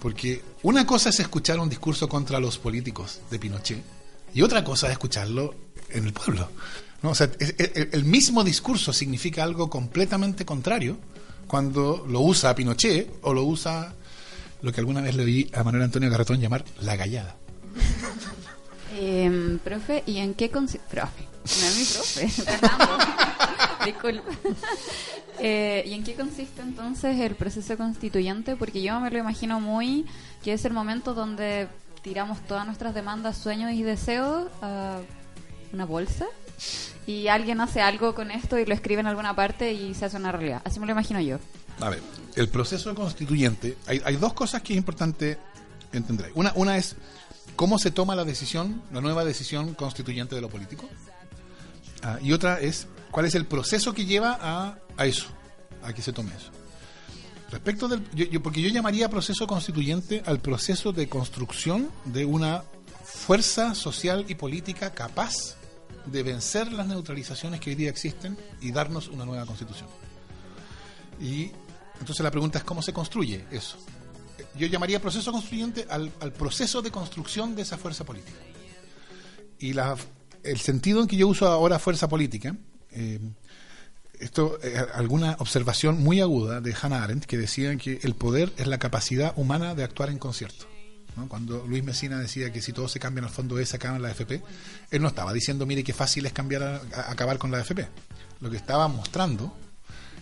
Speaker 11: Porque una cosa es escuchar un discurso contra los políticos de Pinochet y otra cosa es escucharlo en el pueblo. ¿no? O sea, es- es- el mismo discurso significa algo completamente contrario cuando lo usa Pinochet o lo usa lo que alguna vez le oí a Manuel Antonio Garretón llamar la gallada.
Speaker 3: Em, profe, ¿y en qué consiste? Profe, no es mi profe. Disculpa. Eh, ¿Y en qué consiste entonces el proceso constituyente? Porque yo me lo imagino muy que es el momento donde tiramos todas nuestras demandas, sueños y deseos a una bolsa y alguien hace algo con esto y lo escribe en alguna parte y se hace una realidad. Así me lo imagino yo.
Speaker 11: A ver, el proceso constituyente, hay, dos cosas que es importante entender. Una, es cómo se toma la decisión, la nueva decisión constituyente de lo político. Ah, y otra es cuál es el proceso que lleva a, eso, a que se tome eso. Respecto del. yo- porque yo llamaría proceso constituyente al proceso de construcción de una fuerza social y política capaz de vencer las neutralizaciones que hoy día existen y darnos una nueva constitución. Y entonces la pregunta es cómo se construye eso. Yo llamaría proceso constituyente al, al proceso de construcción de esa fuerza política. Y la, el sentido en que yo uso ahora fuerza política, eh, esto eh, alguna observación muy aguda de Hannah Arendt que decía que el poder es la capacidad humana de actuar en concierto. ¿No? Cuando Luis Mesina decía que si todo se cambia al fondo de se acaban la FP, él no estaba diciendo, mire qué fácil es cambiar a, acabar con la FP. Lo que estaba mostrando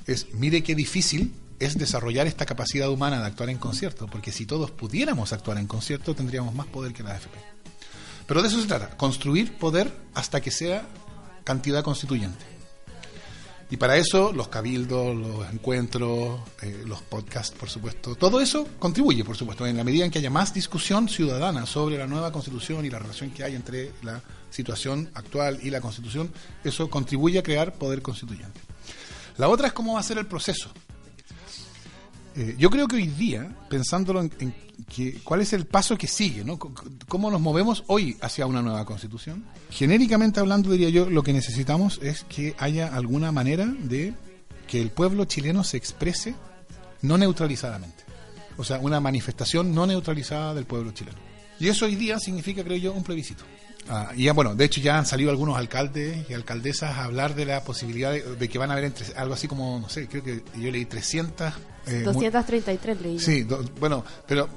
Speaker 11: es, mire qué difícil es desarrollar esta capacidad humana de actuar en concierto, porque si todos pudiéramos actuar en concierto tendríamos más poder que la AFP. Pero de eso se trata, construir poder hasta que sea cantidad constituyente. Y para eso los cabildos, los encuentros, eh, los podcasts, por supuesto, todo eso contribuye, por supuesto, en la medida en que haya más discusión ciudadana sobre la nueva constitución y la relación que hay entre la situación actual y la constitución, eso contribuye a crear poder constituyente. La otra es cómo va a ser el proceso. Eh, yo creo que hoy día, pensándolo en, que, cuál es el paso que sigue, ¿no? Cómo nos movemos hoy hacia una nueva constitución, genéricamente hablando, diría yo, lo que necesitamos es que haya alguna manera de que el pueblo chileno se exprese no neutralizadamente. O sea, una manifestación no neutralizada del pueblo chileno. Y eso hoy día significa, creo yo, un plebiscito. Ah, y ya, bueno, de hecho ya han salido algunos alcaldes y alcaldesas a hablar de la posibilidad de, de que van a haber entre, algo así como, no sé, creo que yo leí 300... eh, mu-
Speaker 2: 233 leí.
Speaker 11: Sí, do- bueno, pero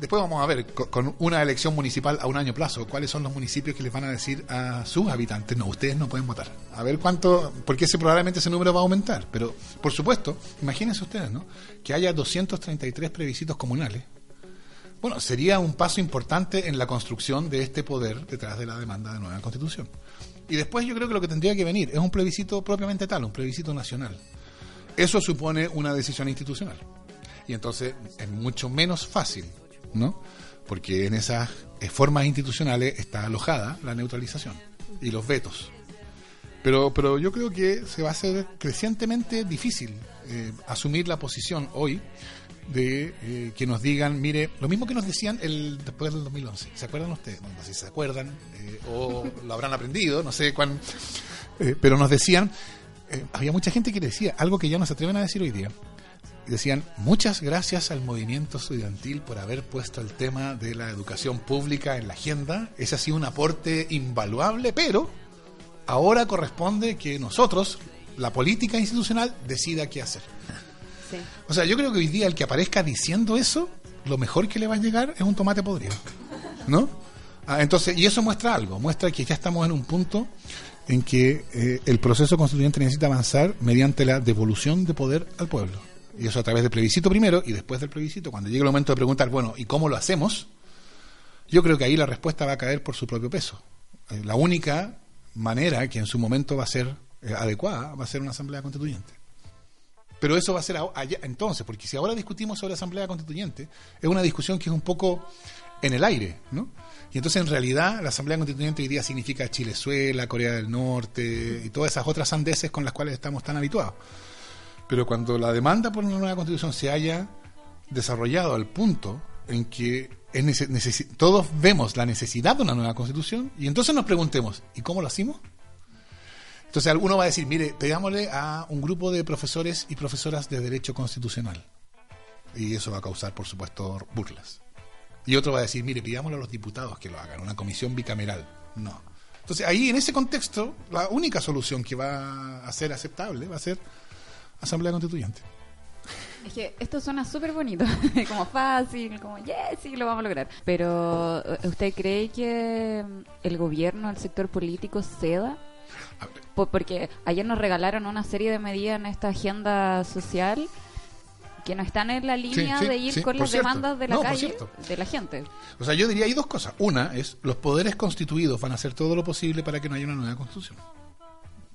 Speaker 11: después vamos a ver, co- con, una elección municipal a un año plazo, cuáles son los municipios que les van a decir a sus habitantes, no, ustedes no pueden votar. A ver cuánto, porque ese, probablemente ese número va a aumentar. Pero, por supuesto, imagínense ustedes, ¿no? Que haya 233 plebiscitos comunales. Bueno, sería un paso importante en la construcción de este poder detrás de la demanda de nueva constitución. Y después yo creo que lo que tendría que venir es un plebiscito propiamente tal, un plebiscito nacional. Eso supone una decisión institucional. Y entonces es mucho menos fácil, ¿no? Porque en esas eh, formas institucionales está alojada la neutralización y los vetos. Pero, pero yo creo que se va a hacer crecientemente difícil eh, asumir la posición hoy de eh, que nos digan, mire, lo mismo que nos decían el después del 2011. ¿Se acuerdan ustedes? No, sé si se acuerdan eh, o lo habrán aprendido, no sé cuán. eh, pero nos decían, eh, había mucha gente que decía algo que ya no se atreven a decir hoy día. Decían, muchas gracias al movimiento estudiantil por haber puesto el tema de la educación pública en la agenda. Ese ha sido un aporte invaluable, pero ahora corresponde que nosotros, la política institucional, decida qué hacer. O sea, yo creo que hoy día el que aparezca diciendo eso, lo mejor que le va a llegar es un tomate podrido. ¿No? Ah, entonces, y eso muestra algo, muestra que ya estamos en un punto en que eh, el proceso constituyente necesita avanzar mediante la devolución de poder al pueblo. Y eso a través del plebiscito primero y después del plebiscito, cuando llegue el momento de preguntar, bueno, ¿y cómo lo hacemos? Yo creo que ahí la respuesta va a caer por su propio peso. Eh, la única manera que en su momento va a ser eh, adecuada va a ser una asamblea constituyente. Pero eso va a ser allá, entonces, porque si ahora discutimos sobre asamblea constituyente, es una discusión que es un poco en el aire, ¿no? Y entonces en realidad la asamblea constituyente hoy día significa Chilezuela, Corea del Norte y todas esas otras sandeces con las cuales estamos tan habituados. Pero cuando la demanda por una nueva constitución se haya desarrollado al punto en que es todos vemos la necesidad de una nueva constitución y entonces nos preguntemos, ¿y cómo lo hacemos? Entonces alguno va a decir, mire, pegámosle a un grupo de profesores y profesoras de derecho constitucional. Y eso va a causar, por supuesto, burlas. Y otro va a decir, mire, pidámosle a los diputados que lo hagan, una comisión bicameral. No. Entonces ahí, en ese contexto, la única solución que va a ser aceptable va a ser Asamblea Constituyente.
Speaker 3: Es que esto suena súper bonito, como fácil, como, yes, sí, lo vamos a lograr. Pero, ¿eh, ¿usted cree que el gobierno, el sector político ceda? Po- Porque ayer nos regalaron una serie de medidas en esta agenda social que no están en la línea
Speaker 11: sí,
Speaker 3: de ir
Speaker 11: sí,
Speaker 3: con las
Speaker 11: cierto.
Speaker 3: demandas de la
Speaker 11: No,
Speaker 3: calle, de la gente.
Speaker 11: O sea, yo diría hay dos cosas. Una es, los poderes constituidos van a hacer todo lo posible para que no haya una nueva constitución.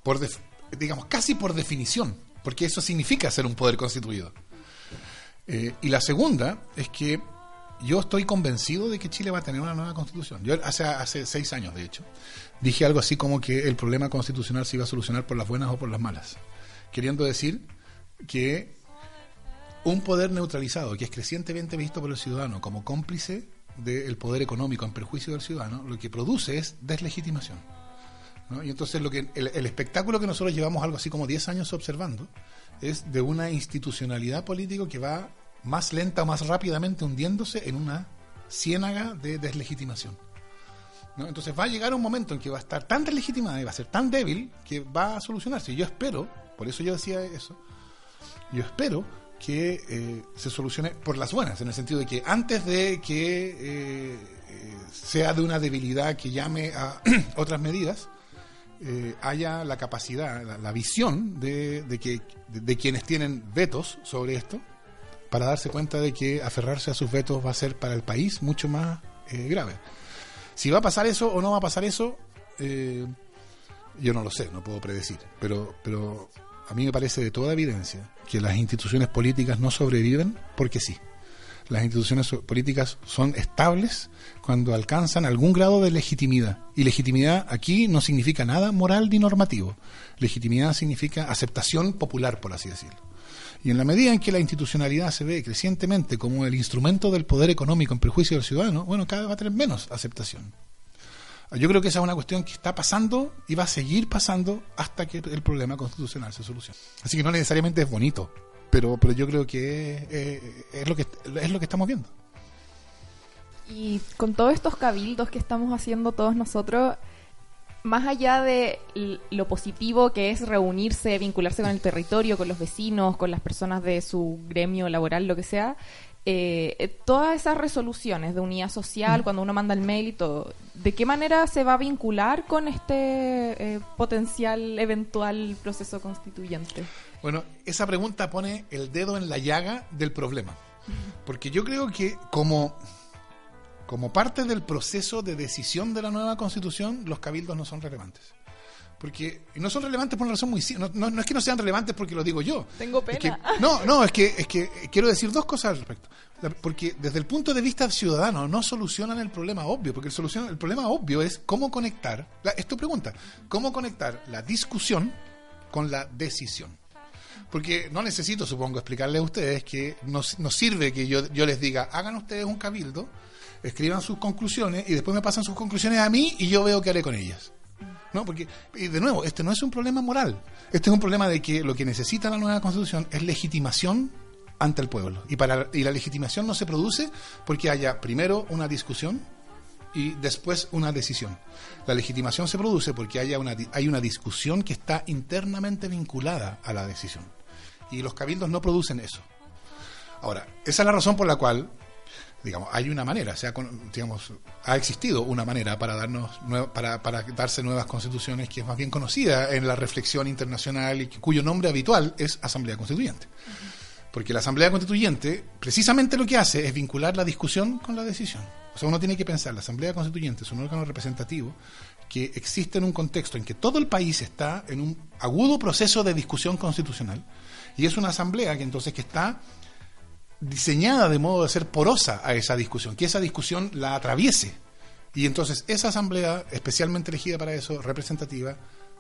Speaker 11: Por def- digamos, casi por definición, porque eso significa ser un poder constituido. Eh, y la segunda es que yo estoy convencido de que Chile va a tener una nueva constitución. Yo hace, hace seis años, de hecho, dije algo así como que el problema constitucional se iba a solucionar por las buenas o por las malas. Queriendo decir que un poder neutralizado, que es crecientemente visto por el ciudadano como cómplice del poder económico en perjuicio del ciudadano, lo que produce es deslegitimación. Y entonces lo que el, el espectáculo que nosotros llevamos algo así como 10 años observando es de una institucionalidad política que va más lenta o más rápidamente hundiéndose en una ciénaga de deslegitimación. Entonces va a llegar un momento en que va a estar tan deslegitimada y va a ser tan débil que va a solucionarse. Y yo espero Por eso yo decía eso. Yo espero que eh, se solucione por las buenas, en el sentido de que antes de que eh, eh, sea de una debilidad que llame a otras medidas, haya la capacidad, la, visión de, que de quienes tienen vetos sobre esto, para darse cuenta de que aferrarse a sus vetos va a ser para el país mucho más eh, grave. Si va a pasar eso o no va a pasar eso, eh, yo no lo sé, no puedo predecir, pero, pero a mí me parece de toda evidencia que las instituciones políticas no sobreviven porque sí. Las instituciones políticas son estables cuando alcanzan algún grado de legitimidad. Y legitimidad aquí no significa nada moral ni normativo. Legitimidad significa aceptación popular, por así decirlo. Y en la medida en que la institucionalidad se ve crecientemente como el instrumento del poder económico en perjuicio del ciudadano, bueno, cada vez va a tener menos aceptación. Yo creo que esa es una cuestión que está pasando y va a seguir pasando hasta que el problema constitucional se solucione. Así que no necesariamente es bonito, pero, pero yo creo que eh, es, lo que es lo que estamos viendo.
Speaker 5: Y con todos estos cabildos que estamos haciendo todos nosotros, más allá de lo positivo que es reunirse, vincularse con el territorio, con los vecinos, con las personas de su gremio laboral, lo que sea, eh, eh, todas esas resoluciones de unidad social, cuando uno manda el mail y todo, ¿de qué manera se va a vincular con este eh, potencial eventual proceso constituyente?
Speaker 11: Bueno, esa pregunta pone el dedo en la llaga del problema. Porque yo creo que como, como parte del proceso de decisión de la nueva constitución, los cabildos no son relevantes. Porque y no son relevantes por una razón muy simple. No, no- no es que no sean relevantes porque lo digo yo.
Speaker 5: Tengo
Speaker 11: Es que-
Speaker 5: pena.
Speaker 11: no, no, es que, es que eh, quiero decir dos cosas al respecto. La- Porque desde el punto de vista ciudadano no solucionan el problema obvio, porque el, solucion- el problema obvio es cómo conectar, la, es tu pregunta, cómo conectar la discusión con la decisión. Porque no necesito, supongo, explicarles a ustedes que nos, nos sirve que yo, yo les diga, hagan ustedes un cabildo, escriban sus conclusiones y después me pasan sus conclusiones a mí y yo veo qué haré con ellas. ¿No? Porque, y de nuevo, este no es un problema moral. Este es un problema de que lo que necesita la nueva constitución es legitimación ante el pueblo. Y, para, y la legitimación no se produce porque haya primero una discusión y después una decisión. La legitimación se produce porque haya una, hay una discusión que está internamente vinculada a la decisión. Y los cabildos no producen eso. Ahora, esa es la razón por la cual, digamos, hay una manera, sea, digamos, ha existido una manera para darnos para, para darse nuevas constituciones que es más bien conocida en la reflexión internacional y cuyo nombre habitual es Asamblea Constituyente. Porque la Asamblea Constituyente precisamente lo que hace es vincular la discusión con la decisión. O sea, uno tiene que pensar, la Asamblea Constituyente es un órgano representativo que existe en un contexto en que todo el país está en un agudo proceso de discusión constitucional y es una asamblea que entonces que está diseñada de modo de ser porosa a esa discusión, que esa discusión la atraviese. Y entonces esa asamblea, especialmente elegida para eso, representativa,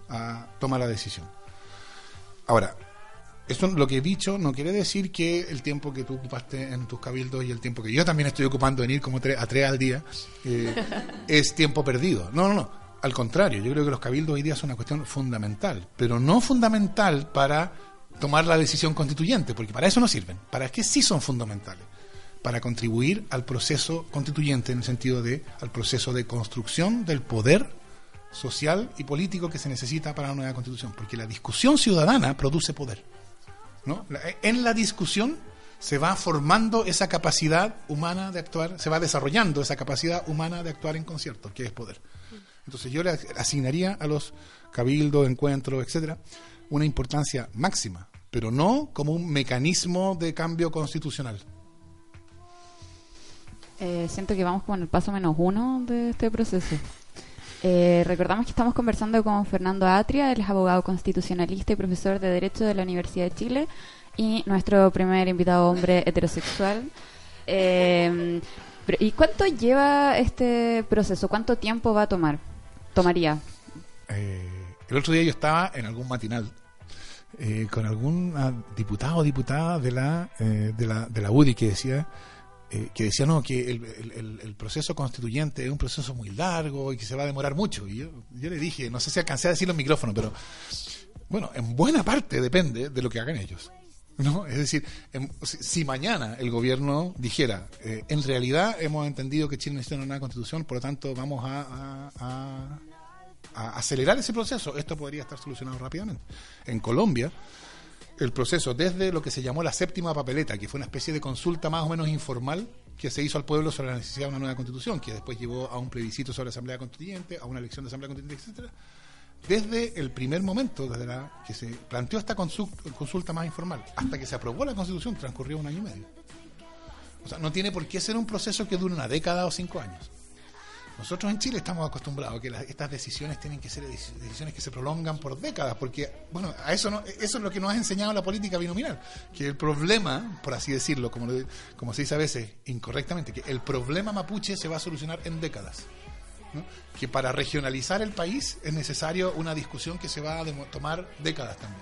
Speaker 11: ah, toma la decisión. Ahora, esto lo que he dicho no quiere decir que el tiempo que tú ocupaste en tus cabildos y el tiempo que yo también estoy ocupando en ir como tre- a tres al día eh, es tiempo perdido. No, no, no. Al contrario, yo creo que los cabildos hoy día son una cuestión fundamental, pero no fundamental para tomar la decisión constituyente, porque para eso no sirven. ¿Para qué sí son fundamentales? Para contribuir al proceso constituyente en el sentido de al proceso de construcción del poder social y político que se necesita para la nueva constitución, porque la discusión ciudadana produce poder. ¿no? En la discusión se va formando esa capacidad humana de actuar, se va desarrollando esa capacidad humana de actuar en concierto, que es poder. Entonces yo le asignaría a los cabildos, encuentros, etcétera, una importancia máxima, pero no como un mecanismo de cambio constitucional.
Speaker 3: Eh, siento que vamos con el paso menos uno de este proceso. Eh, recordamos que estamos conversando con Fernando Atria, él es abogado constitucionalista y profesor de Derecho de la Universidad de Chile, y nuestro primer invitado hombre heterosexual. Eh, pero, ¿Y cuánto lleva este proceso? ¿Cuánto tiempo va a tomar? ¿Tomaría?
Speaker 11: Eh, el otro día yo estaba en algún matinal eh, con algún ah, diputado o diputada de la, eh, de la, de la UDI que decía eh, que decía no que el, el- proceso constituyente es un proceso muy largo y que se va a demorar mucho y yo, yo le dije no sé si alcancé a decirlo en micrófono pero bueno en buena parte depende de lo que hagan ellos ¿no? Es decir, si, mañana el gobierno dijera, eh, en realidad hemos entendido que Chile necesita una constitución, por lo tanto vamos a, a- a acelerar ese proceso, esto podría estar solucionado rápidamente. En Colombia, el proceso desde lo que se llamó la séptima papeleta, que fue una especie de consulta más o menos informal que se hizo al pueblo sobre la necesidad de una nueva constitución, que después llevó a un plebiscito sobre la Asamblea Constituyente, a una elección de Asamblea Constituyente, etcétera. Desde el primer momento, desde la que se planteó esta consulta más informal, hasta que se aprobó la Constitución, transcurrió un año y medio. O sea, no tiene por qué ser un proceso que dure una década o cinco años. Nosotros en Chile estamos acostumbrados a que estas decisiones tienen que ser decisiones que se prolongan por décadas, porque, bueno, a eso, no, eso es lo que nos ha enseñado la política binominal, que el problema, por así decirlo, como, como se dice a veces incorrectamente, que el problema mapuche se va a solucionar en décadas. Que para regionalizar el país es necesario una discusión que se va a tomar décadas también.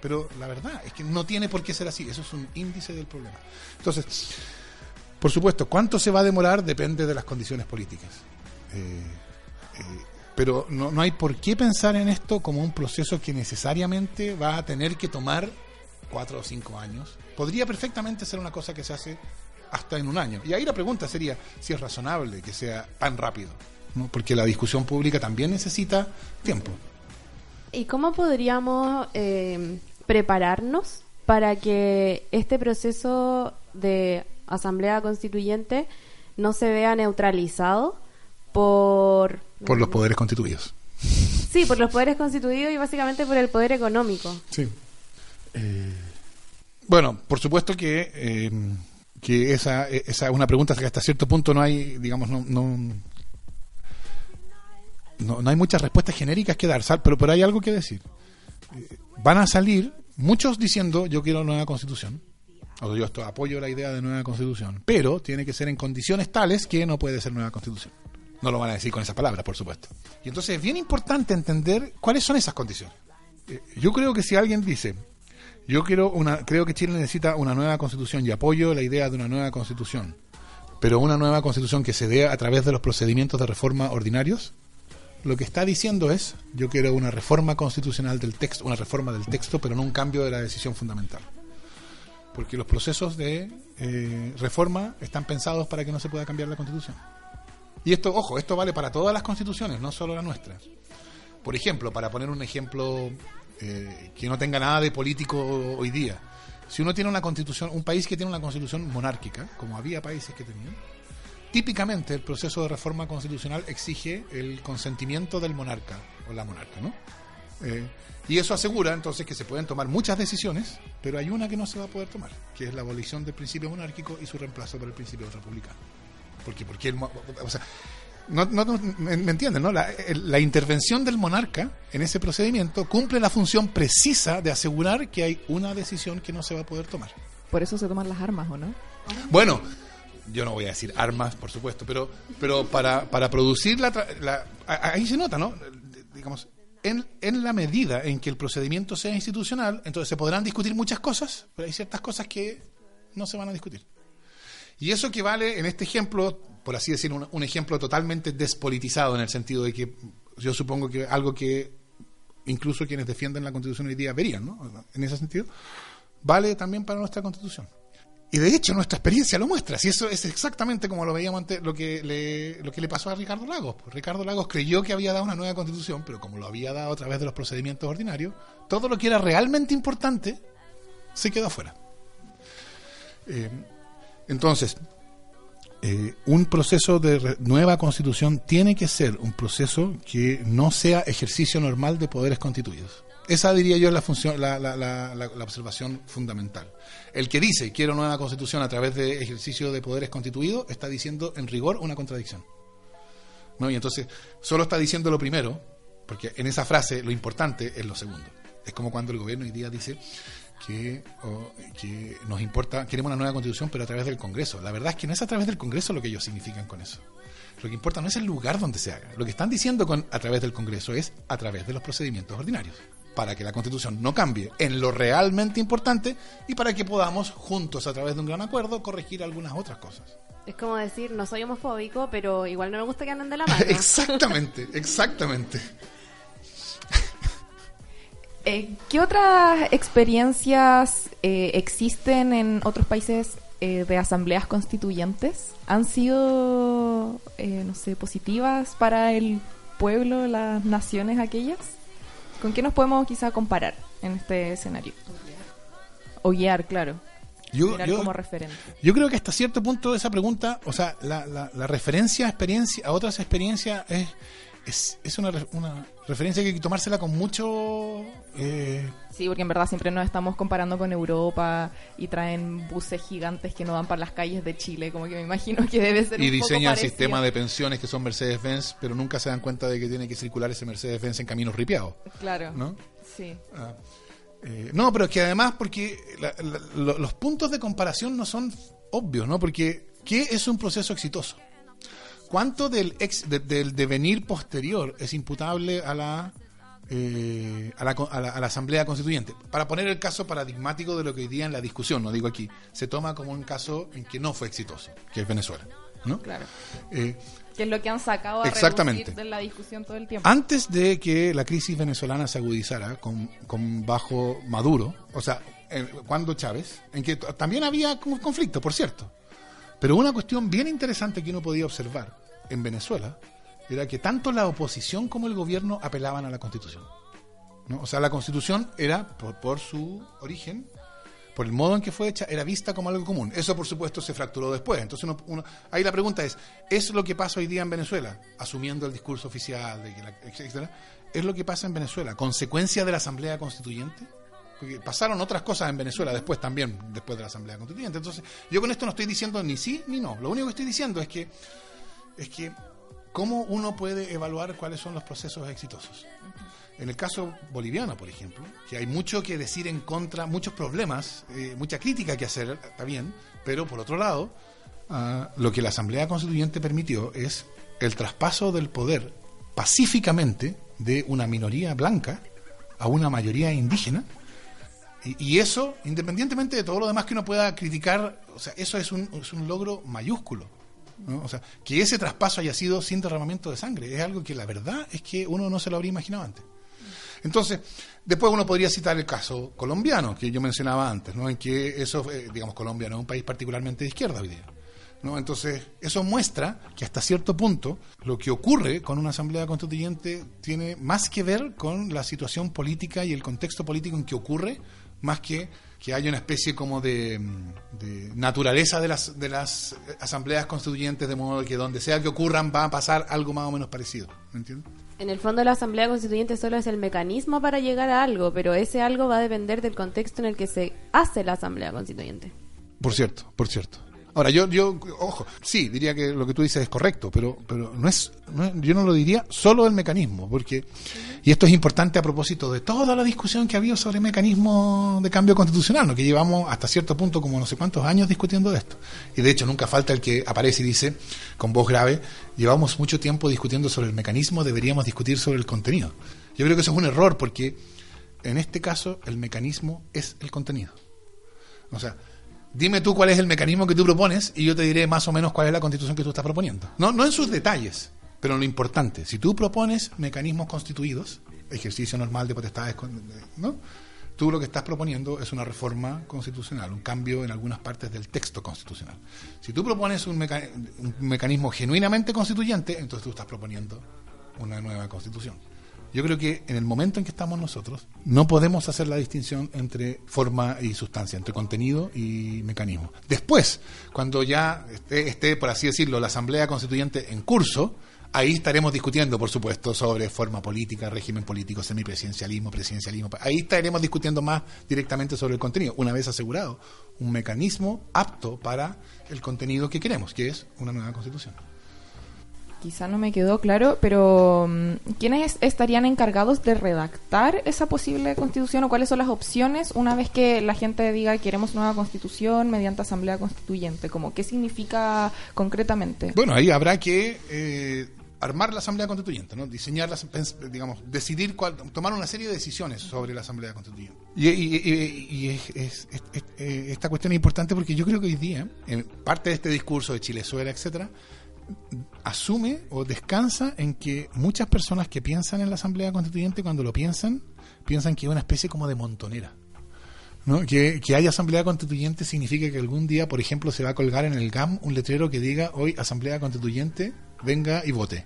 Speaker 11: Pero la verdad es que no tiene por qué ser así, eso es un índice del problema. Entonces, por supuesto, cuánto se va a demorar depende de las condiciones políticas. Eh, eh, pero no, no hay por qué pensar en esto como un proceso que necesariamente va a tener que tomar cuatro o cinco años. Podría perfectamente ser una cosa que se hace hasta en un año. Y ahí la pregunta sería si es razonable que sea tan rápido, porque la discusión pública también necesita tiempo.
Speaker 2: ¿Y cómo podríamos eh, prepararnos para que este proceso de asamblea constituyente no se vea neutralizado por...
Speaker 11: Por los poderes constituidos.
Speaker 2: Sí, por los poderes constituidos y básicamente por el poder económico.
Speaker 11: Sí. Eh, bueno, por supuesto que, eh, que esa, esa es una pregunta que hasta cierto punto no hay, digamos, no, no, no, hay muchas respuestas genéricas que dar, pero, pero hay algo que decir. Eh, van a salir muchos diciendo yo quiero nueva constitución, o yo esto, apoyo la idea de nueva constitución, pero tiene que ser en condiciones tales que no puede ser nueva constitución. No lo van a decir con esas palabras, por supuesto. Y entonces es bien importante entender cuáles son esas condiciones. Eh, yo creo que si alguien dice, yo quiero una, creo que Chile necesita una nueva constitución y apoyo la idea de una nueva constitución, pero una nueva constitución que se dé a través de los procedimientos de reforma ordinarios, lo que está diciendo es, yo quiero una reforma constitucional del texto, una reforma del texto, pero no un cambio de la decisión fundamental. Porque los procesos de eh, reforma están pensados para que no se pueda cambiar la constitución. Y esto, ojo, esto vale para todas las constituciones, no solo la nuestra. Por ejemplo, para poner un ejemplo eh, que no tenga nada de político hoy día, si uno tiene una constitución, un país que tiene una constitución monárquica, como había países que tenían, típicamente el proceso de reforma constitucional exige el consentimiento del monarca o la monarca, ¿no? Eh, y eso asegura entonces que se pueden tomar muchas decisiones, pero hay una que no se va a poder tomar, que es la abolición del principio monárquico y su reemplazo por el principio republicano. Porque, porque o sea, no, me, entienden, ¿no? La, intervención del monarca en ese procedimiento cumple la función precisa de asegurar que hay una decisión que no se va a poder tomar.
Speaker 5: Por eso se toman las armas, ¿o no?
Speaker 11: Bueno, yo no voy a decir armas, por supuesto, pero, pero para, para producir la, Ahí se nota, ¿no? Digamos, en, en la medida en que el procedimiento sea institucional, entonces se podrán discutir muchas cosas, pero hay ciertas cosas que no se van a discutir. Y eso equivale, en este ejemplo, por así decir, un, ejemplo totalmente despolitizado en el sentido de que yo supongo que algo que incluso quienes defienden la Constitución hoy día verían, ¿no? En ese sentido, vale también para nuestra Constitución. Y de hecho nuestra experiencia lo muestra. Si eso es exactamente como lo veíamos antes, lo que le, lo que le pasó a Ricardo Lagos. Pues Ricardo Lagos creyó que había dado una nueva constitución, pero como lo había dado a través de los procedimientos ordinarios, todo lo que era realmente importante se quedó afuera. Eh, entonces, eh, un proceso de nueva constitución tiene que ser un proceso que no sea ejercicio normal de poderes constituidos. Esa diría yo es la función, la, la, la, observación fundamental. El que dice quiero nueva constitución a través de ejercicio de poderes constituidos está diciendo en rigor una contradicción. ¿No? Y entonces solo está diciendo lo primero, porque en esa frase lo importante es lo segundo. Es como cuando el gobierno hoy día dice que, que nos importa, queremos una nueva constitución, pero a través del Congreso. La verdad es que no es a través del Congreso lo que ellos significan con eso. Lo que importa no es el lugar donde se haga. Lo que están diciendo con a través del Congreso es a través de los procedimientos ordinarios para que la Constitución no cambie en lo realmente importante y para que podamos juntos a través de un gran acuerdo corregir algunas otras cosas.
Speaker 2: Es como decir, no soy homofóbico, pero igual no me gusta que anden de la mano.
Speaker 11: exactamente, exactamente.
Speaker 5: Eh, ¿Qué otras experiencias eh, existen en otros países eh, de asambleas constituyentes? ¿Han sido, no sé, positivas para el pueblos, las naciones aquellas? ¿Con qué nos podemos quizá comparar en este escenario? O guiar, claro.
Speaker 11: Yo, yo-
Speaker 5: como referente.
Speaker 11: yo creo que hasta cierto punto esa pregunta, o sea, la, la- la referencia a, experiencia, a otras experiencias es, es, es una, una referencia que hay que tomársela con mucho... eh,
Speaker 5: Sí, porque en verdad siempre nos estamos comparando con Europa y traen buses gigantes que no van para las calles de Chile, como que me imagino que debe ser
Speaker 11: y
Speaker 5: un poco
Speaker 11: diseñan
Speaker 5: parecido.
Speaker 11: sistemas de pensiones que son Mercedes-Benz, pero nunca se dan cuenta de que tiene que circular ese Mercedes-Benz en caminos ripiados.
Speaker 5: Claro.
Speaker 11: ¿no?
Speaker 5: Sí.
Speaker 11: Ah, eh, no, pero es que además, porque la- la- lo- los puntos de comparación no son obvios, ¿no? Porque, ¿qué es un proceso exitoso? ¿Cuánto del, ex- de- del devenir posterior es imputable a la, eh, a, la, a la- a la Asamblea Constituyente? Para poner el caso paradigmático de lo que hoy día en la discusión, no digo aquí, se toma como un caso en que no fue exitoso, que es Venezuela, ¿no?
Speaker 5: Claro.
Speaker 11: Eh,
Speaker 5: Que es lo que han sacado a
Speaker 11: Exactamente.
Speaker 5: de la discusión todo el tiempo.
Speaker 11: antes de que la crisis venezolana se agudizara con, con bajo Maduro, o sea, eh, cuando Chávez, en que también había conflicto, por cierto. Pero una cuestión bien interesante que uno podía observar en Venezuela era que tanto la oposición como el gobierno apelaban a la Constitución. ¿no? O sea, la Constitución era, por, su origen, por el modo en que fue hecha, era vista como algo común. Eso, por supuesto, se fracturó después. Entonces, ahí la pregunta es, ¿es lo que pasa hoy día en Venezuela, asumiendo el discurso oficial, de que la- etcétera, ¿es lo que pasa en Venezuela, consecuencia de la Asamblea Constituyente? Porque pasaron otras cosas en Venezuela después también, después de la Asamblea Constituyente. Entonces, yo con esto no estoy diciendo ni sí ni no. Lo único que estoy diciendo es que, es que cómo uno puede evaluar cuáles son los procesos exitosos. En el caso boliviano, por ejemplo, que hay mucho que decir en contra, muchos problemas, eh, mucha crítica que hacer, está bien, pero por otro lado, ah, lo que la Asamblea Constituyente permitió es el traspaso del poder pacíficamente de una minoría blanca a una mayoría indígena. Y, eso, independientemente de todo lo demás que uno pueda criticar, o sea, eso es un, es un logro mayúsculo. ¿no? O sea, que ese traspaso haya sido sin derramamiento de sangre es algo que la verdad es que uno no se lo habría imaginado antes. Entonces, después uno podría citar el caso colombiano, que yo mencionaba antes, ¿no? en que eso, eh, digamos, Colombia no es un país particularmente de izquierda hoy día. ¿no? Entonces, eso muestra que hasta cierto punto lo que ocurre con una asamblea constituyente tiene más que ver con la situación política y el contexto político en que ocurre, más que que haya una especie como de, mm, de naturaleza de las, de las asambleas constituyentes, de modo que donde sea que ocurran va a pasar algo más o menos parecido. ¿Me entiendes?
Speaker 2: En el fondo la Asamblea Constituyente solo es el mecanismo para llegar a algo, pero ese algo va a depender del contexto en el que se hace la Asamblea Constituyente.
Speaker 11: Por cierto, por cierto. Ahora, yo, yo, ojo, sí, diría que lo que tú dices es correcto, pero, pero no es, no yo no lo diría solo el mecanismo, porque, y esto es importante a propósito de toda la discusión que ha habido sobre mecanismos de cambio constitucional, ¿no? que llevamos hasta cierto punto como no sé cuántos años discutiendo de esto. Y de hecho nunca falta el que aparece y dice, con voz grave, llevamos mucho tiempo discutiendo sobre el mecanismo, deberíamos discutir sobre el contenido. Yo creo que eso es un error, porque en este caso el mecanismo es el contenido. O sea, dime tú cuál es el mecanismo que tú propones y yo te diré más o menos cuál es la constitución que tú estás proponiendo. No, no en sus detalles, pero en lo importante. Si tú propones mecanismos constituidos, ejercicio normal de potestades, ¿no? Tú lo que estás proponiendo es una reforma constitucional, un cambio en algunas partes del texto constitucional. Si tú propones un, meca- un mecanismo genuinamente constituyente, entonces tú estás proponiendo una nueva constitución. Yo creo que en el momento en que estamos nosotros, no podemos hacer la distinción entre forma y sustancia, entre contenido y mecanismo. Después, cuando ya esté, esté, por así decirlo, la Asamblea Constituyente en curso, ahí estaremos discutiendo, por supuesto, sobre forma política, régimen político, semipresidencialismo, presidencialismo. Ahí estaremos discutiendo más directamente sobre el contenido, una vez asegurado un mecanismo apto para el contenido que queremos, que es una nueva constitución.
Speaker 5: Quizá no me quedó claro, pero mm, ¿quiénes estarían encargados de redactar esa posible constitución o cuáles son las opciones una vez que la gente diga queremos nueva constitución mediante asamblea constituyente? Como, ¿Qué significa concretamente?
Speaker 11: Bueno, ahí habrá que eh, armar la Asamblea Constituyente, ¿no? diseñar, las, digamos, decidir, cuál, tomar una serie de decisiones sobre la Asamblea Constituyente. Y, y- y- y es- es- eh, esta cuestión es importante porque yo creo que hoy día, en parte de este discurso de Chilezuela, etcétera, asume o descansa en que muchas personas que piensan en la Asamblea Constituyente, cuando lo piensan, piensan que es una especie como de montonera. ¿no? Que, que haya asamblea constituyente significa que algún día, por ejemplo, se va a colgar en el GAM un letrero que diga hoy asamblea constituyente, venga y vote.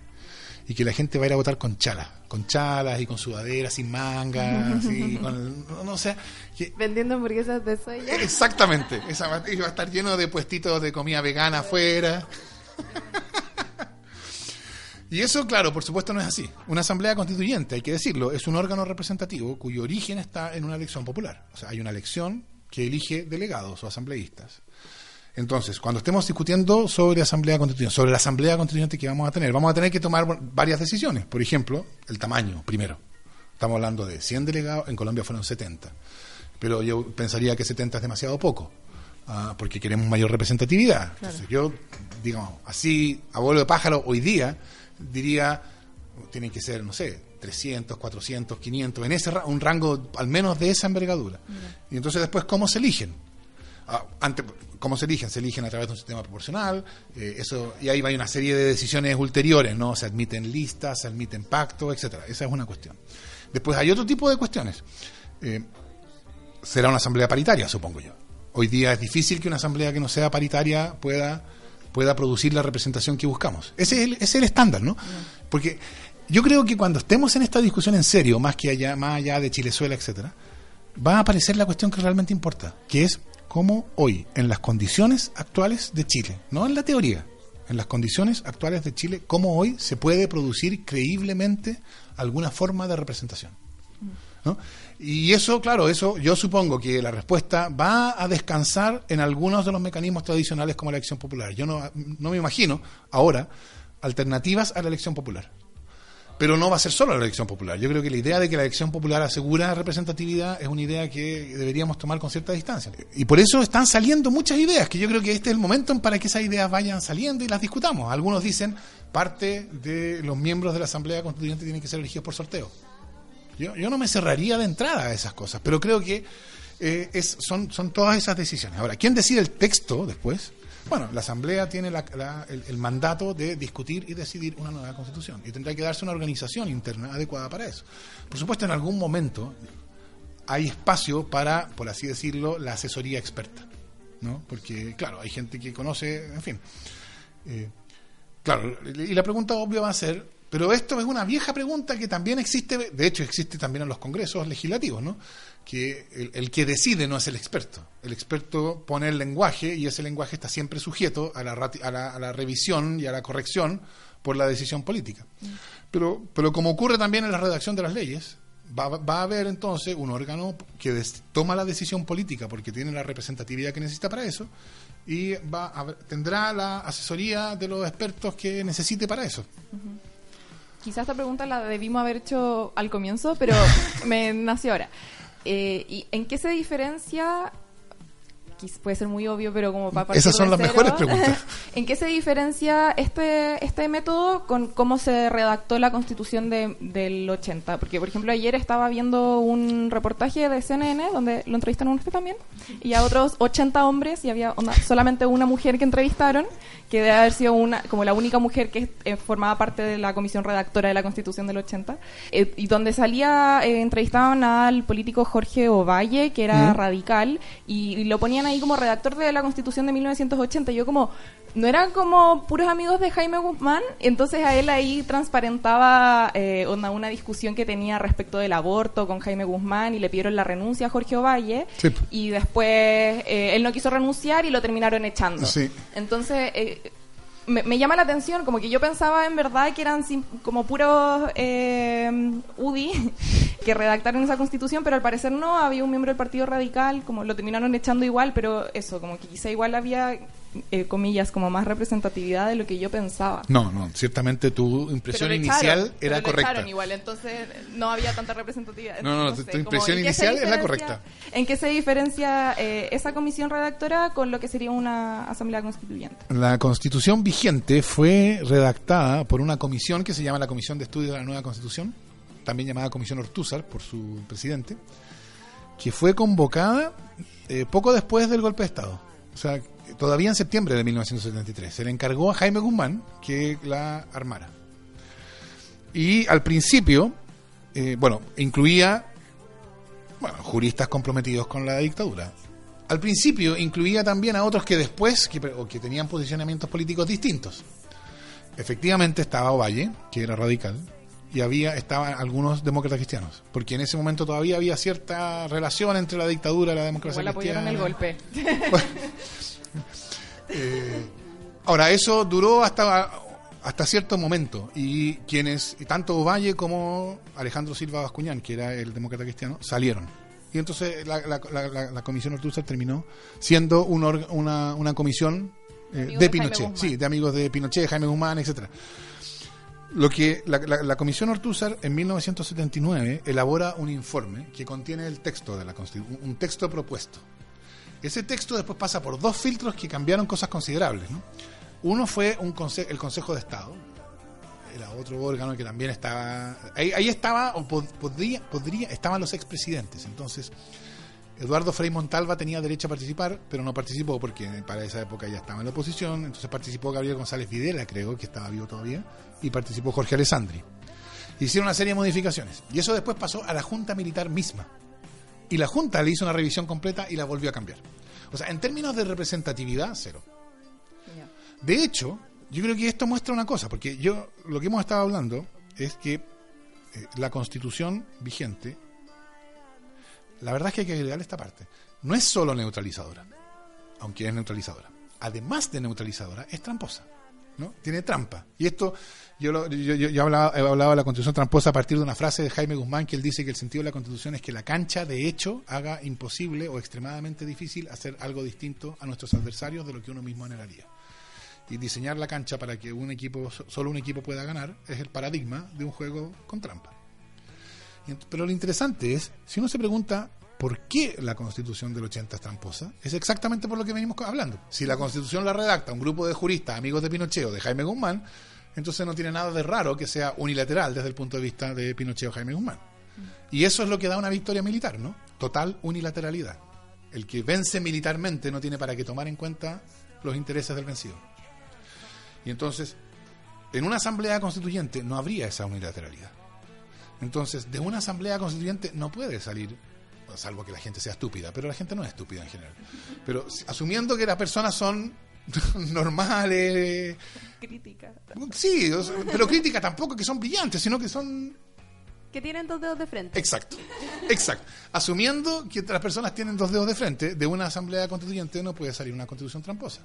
Speaker 11: y que la gente va a ir a votar con chalas, con chalas y con sudaderas, sin mangas, y con, no, no sé, que-
Speaker 2: Vendiendo hamburguesas de soya.
Speaker 11: exactamente, esa va, y va a estar lleno de puestitos de comida vegana afuera. Y eso, claro, por supuesto no es así. Una asamblea constituyente, hay que decirlo, es un órgano representativo cuyo origen está en una elección popular. O sea, hay una elección que elige delegados o asambleístas. Entonces, cuando estemos discutiendo sobre asamblea constituyente, sobre la asamblea constituyente que vamos a tener, vamos a tener que tomar varias decisiones. Por ejemplo, el tamaño, primero. Estamos hablando de 100 delegados, en Colombia fueron 70. Pero yo pensaría que 70 es demasiado poco, ah, porque queremos mayor representatividad. Entonces, yo, digamos, así, a vuelo de pájaro, hoy día, diría, tienen que ser, no sé, 300, 400, 500, en ese un rango al menos de esa envergadura. Y entonces después, ¿cómo se eligen? Ah, ante- ¿Cómo se eligen? Se eligen a través de un sistema proporcional, eh, eso y ahí va una serie de decisiones ulteriores, ¿no? Se admiten listas, se admiten pactos, etcétera. Esa es una cuestión. Después hay otro tipo de cuestiones. Eh, será una asamblea paritaria, supongo yo. Hoy día es difícil que una asamblea que no sea paritaria pueda, pueda producir la representación que buscamos. Ese es el, ese es el estándar, ¿no? Porque yo creo que cuando estemos en esta discusión en serio, más que allá, más allá de Chilezuela, etcétera, va a aparecer la cuestión que realmente importa, que es cómo hoy, en las condiciones actuales de Chile, no en la teoría, en las condiciones actuales de Chile, cómo hoy se puede producir creíblemente alguna forma de representación. ¿no? Y eso, claro, eso yo supongo que la respuesta va a descansar en algunos de los mecanismos tradicionales como la elección popular. Yo no, me imagino ahora alternativas a la elección popular. Pero no va a ser solo la elección popular. Yo creo que la idea de que la elección popular asegura representatividad es una idea que deberíamos tomar con cierta distancia. Y por eso están saliendo muchas ideas, que yo creo que este es el momento para que esas ideas vayan saliendo y las discutamos. Algunos dicen parte de los miembros de la Asamblea Constituyente tienen que ser elegidos por sorteo. Yo, no me cerraría de entrada a esas cosas, pero creo que eh, son, todas esas decisiones. Ahora, ¿quién decide el texto después? Bueno, la Asamblea tiene el mandato de discutir y decidir una nueva constitución y tendrá que darse una organización interna adecuada para eso. Por supuesto, en algún momento hay espacio para, por así decirlo, la asesoría experta, ¿no? Porque, claro, hay gente que conoce, en fin. Eh, Claro, y la pregunta obvia va a ser, pero esto es una vieja pregunta que también existe, de hecho existe también en los congresos legislativos, ¿no? Que el, que decide no es el experto. El experto pone el lenguaje y ese lenguaje está siempre sujeto a la, revisión y a la corrección por la decisión política. Pero, pero como ocurre también en la redacción de las leyes, va, va a haber entonces un órgano que toma la decisión política porque tiene la representatividad que necesita para eso y va a tendrá la asesoría de los expertos que necesite para eso.
Speaker 5: Quizás esta pregunta la debimos haber hecho al comienzo, pero me nació ahora. Eh, ¿Y en qué se diferencia? Puede ser muy obvio, pero como para
Speaker 11: Esas son las
Speaker 5: cero,
Speaker 11: mejores preguntas.
Speaker 5: ¿En qué se diferencia este, este método con cómo se redactó la constitución de- del 80? Porque, por ejemplo, ayer estaba viendo un reportaje de CNN donde lo entrevistaron a usted también y a otros 80 hombres y había onda, solamente una mujer que entrevistaron, que debe haber sido una, como la única mujer que eh, formaba parte de la comisión redactora de la constitución del 80, eh, y donde salía, eh, entrevistaban al político Jorge Ovalle, que era
Speaker 12: ¿Mm?
Speaker 5: radical, y, y lo ponían ahí como redactor de la constitución de 1980. Y yo como, no eran como puros amigos de Jaime Guzmán, entonces a él ahí transparentaba eh, onda, una discusión que tenía respecto del aborto con Jaime Guzmán y le pidieron la renuncia a Jorge Ovalle
Speaker 11: Sí.
Speaker 5: y después eh, él no quiso renunciar y lo terminaron echando.
Speaker 11: Sí.
Speaker 5: Entonces, eh, me, llama la atención, como que yo pensaba en verdad que eran como puros eh, UDI que redactaron esa constitución, pero al parecer no, había un miembro del Partido Radical, como lo terminaron echando igual, pero eso, como que quizá igual había, eh, comillas, como más representatividad de lo que yo pensaba.
Speaker 11: No, no, ciertamente tu impresión inicial
Speaker 5: pero
Speaker 11: era correcta.
Speaker 5: echaron igual, entonces no había tanta representatividad.
Speaker 11: No, no, tu- impresión
Speaker 5: ¿en qué se
Speaker 11: inicial es la correcta.
Speaker 5: ¿En qué se diferencia eh, esa comisión redactora con lo que sería una asamblea constituyente?
Speaker 11: La constitución vigente fue redactada por una comisión que se llama la Comisión de Estudio de la Nueva Constitución, también llamada Comisión Ortúzar por su presidente, que fue convocada eh, poco después del golpe de Estado. O sea, todavía en septiembre de 1973. Se le encargó a Jaime Guzmán que la armara. Y al principio, eh, bueno, incluía bueno, juristas comprometidos con la dictadura. Al principio incluía también a otros que después, que, o que tenían posicionamientos políticos distintos. efectivamente estaba Ovalle, que era radical, y había estaban algunos demócratas cristianos, porque en ese momento todavía había cierta relación entre la dictadura y la democracia
Speaker 5: Igual apoyaron
Speaker 11: cristiana.
Speaker 5: el golpe.
Speaker 11: Eh, ahora, eso duró hasta, hasta cierto momento y quienes, tanto Ovalle como Alejandro Silva Bascuñán, que era el demócrata cristiano, salieron. Y entonces la, la, la, la- la comisión Ortúzar terminó siendo un una, una comisión eh, de Pinochet, sí, de amigos de Pinochet, Jaime Guzmán, etcétera. Lo que la, la- la comisión Ortúzar en 1979 elabora un informe que contiene el texto de la Constitu- un texto propuesto. Ese texto después pasa por dos filtros que cambiaron cosas considerables. ¿no? Uno fue un el Consejo de Estado, era otro órgano que también estaba. Ahí, ahí estaba, o pod- podría, podría, estaban los expresidentes. Entonces, Eduardo Frei Montalva tenía derecho a participar, pero no participó porque para esa época ya estaba en la oposición. Entonces participó Gabriel González Videla, creo que estaba vivo todavía, y participó Jorge Alessandri. Hicieron una serie de modificaciones. Y eso después pasó a la Junta Militar misma. Y la Junta le hizo una revisión completa y la volvió a cambiar. O sea, en términos de representatividad, cero. De hecho, yo creo que esto muestra una cosa, porque yo lo que hemos estado hablando es que eh, la constitución vigente, la verdad es que hay que agregar esta parte, no es solo neutralizadora, aunque es neutralizadora. Además de neutralizadora, es tramposa. ¿no? Tiene trampa. Y esto, yo, lo- yo, yo- hablaba, he hablado de la constitución tramposa a partir de una frase de Jaime Guzmán que él dice que el sentido de la constitución es que la cancha de hecho haga imposible o extremadamente difícil hacer algo distinto a nuestros adversarios de lo que uno mismo anhelaría. Y diseñar la cancha para que un equipo, so- solo un equipo pueda ganar, es el paradigma de un juego con trampa. Pero lo interesante es, si uno se pregunta por qué la constitución del 80 es tramposa, es exactamente por lo que venimos hablando. Si la constitución la redacta un grupo de juristas, amigos de Pinochet o de Jaime Guzmán, entonces no tiene nada de raro que sea unilateral desde el punto de vista de Pinochet o Jaime Guzmán. Y eso es lo que da una victoria militar, ¿no? Total unilateralidad. El que vence militarmente no tiene para qué tomar en cuenta los intereses del vencido. Y entonces, en una asamblea constituyente no habría esa unilateralidad. Entonces, de una asamblea constituyente no puede salir, salvo que la gente sea estúpida, pero la gente no es estúpida en general. Pero asumiendo que las personas son normales,
Speaker 5: Crítica.
Speaker 11: sí, o sea, pero críticas tampoco que son brillantes, sino que son
Speaker 2: Que tienen dos dedos de frente.
Speaker 11: Exacto, exacto. Asumiendo que las personas tienen dos dedos de frente, de una asamblea constituyente no puede salir una constitución tramposa.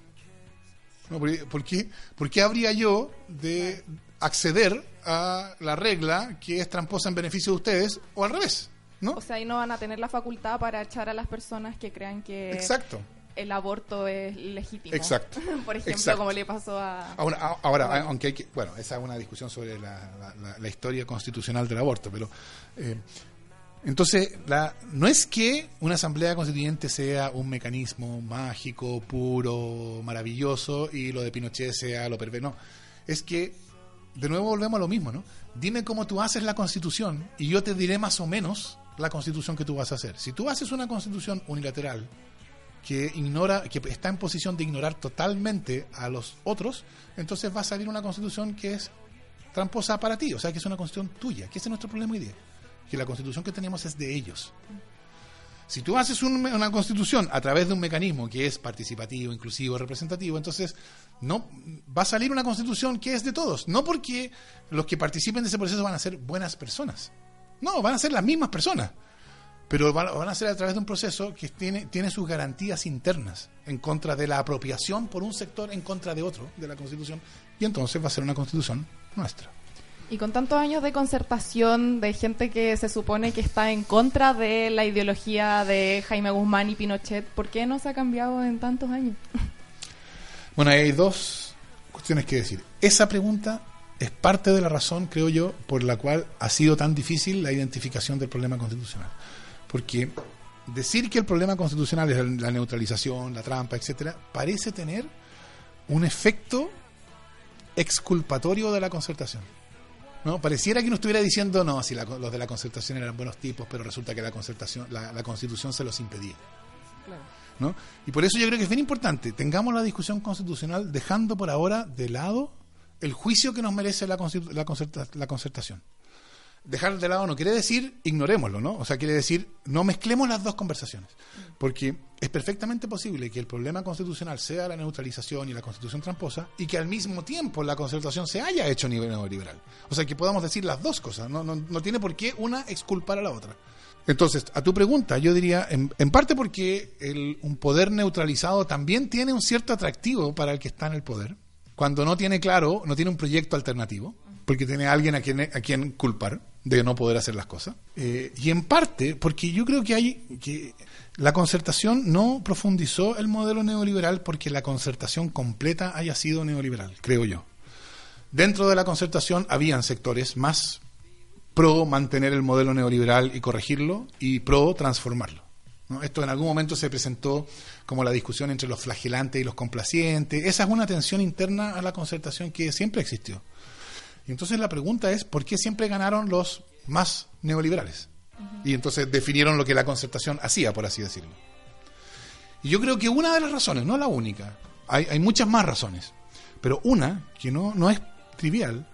Speaker 11: No, ¿por, qué- por qué, por qué habría yo de acceder a la regla que es tramposa en beneficio de ustedes o al revés? ¿no?
Speaker 5: O sea, ahí no van a tener la facultad para echar a las personas que crean que
Speaker 11: Exacto.
Speaker 5: El aborto es legítimo.
Speaker 11: Exacto.
Speaker 5: Por ejemplo,
Speaker 11: Exacto.
Speaker 5: como le pasó a...
Speaker 11: Ahora, a- ahora, aunque hay que, bueno, esa es una discusión sobre la, la- la- la historia constitucional del aborto, pero eh, entonces la, no es que una asamblea constituyente sea un mecanismo mágico, puro, maravilloso y lo de Pinochet sea lo perverso, no, es que de nuevo volvemos a lo mismo, ¿no? Dime cómo tú haces la constitución y yo te diré más o menos la constitución que tú vas a hacer. Si tú haces una constitución unilateral, que ignora, que está en posición de ignorar totalmente a los otros, entonces va a salir una constitución que es tramposa para ti, o sea que es una constitución tuya, que ese es nuestro problema hoy día, que la constitución que tenemos es de ellos. Si tú haces un- una constitución a través de un mecanismo que es participativo, inclusivo, representativo, entonces no va a salir una constitución que es de todos, no porque los que participen de ese proceso van a ser buenas personas, no, van a ser las mismas personas pero van, van a ser a través de un proceso que tiene, tiene sus garantías internas en contra de la apropiación por un sector en contra de otro de la Constitución y entonces va a ser una Constitución nuestra.
Speaker 5: Y con tantos años de concertación de gente que se supone que está en contra de la ideología de Jaime Guzmán y Pinochet, ¿por qué no se ha cambiado en tantos años?
Speaker 11: Bueno, hay dos cuestiones que decir. Esa pregunta es parte de la razón, creo yo, por la cual ha sido tan difícil la identificación del problema constitucional. Porque decir que el problema constitucional es la neutralización, la trampa, etcétera, parece tener un efecto exculpatorio de la concertación. ¿no? Pareciera que uno estuviera diciendo, no, si la- los de la concertación eran buenos tipos, pero resulta que la concertación, la, la constitución se los impedía. ¿no? Y por eso yo creo que es bien importante, tengamos la discusión constitucional dejando por ahora de lado el juicio que nos merece la, la, concerta- la concertación. Dejar de lado no quiere decir ignorémoslo, ¿no? O sea, quiere decir no mezclemos las dos conversaciones. Porque es perfectamente posible que el problema constitucional sea la neutralización y la constitución tramposa y que al mismo tiempo la concertación se haya hecho a nivel neoliberal. O sea, que podamos decir las dos cosas. No, no, no tiene por qué una exculpar a la otra. Entonces, a tu pregunta, yo diría, en, parte porque el, un poder neutralizado también tiene un cierto atractivo para el que está en el poder, cuando no tiene claro, no tiene un proyecto alternativo, porque tiene a alguien a quien, a quien culpar de no poder hacer las cosas. Eh, y en parte porque yo creo que hay que la concertación no profundizó el modelo neoliberal porque la concertación completa haya sido neoliberal, creo yo. Dentro de la concertación habían sectores más pro mantener el modelo neoliberal y corregirlo y pro transformarlo. ¿no? Esto en algún momento se presentó como la discusión entre los flagelantes y los complacientes. Esa es una tensión interna a la concertación que siempre existió. Y entonces la pregunta es, ¿por qué siempre ganaron los más neoliberales? Y entonces definieron lo que la concertación hacía, por así decirlo. Y yo creo que una de las razones, no la única, hay, hay muchas más razones, pero una que no, no es trivial,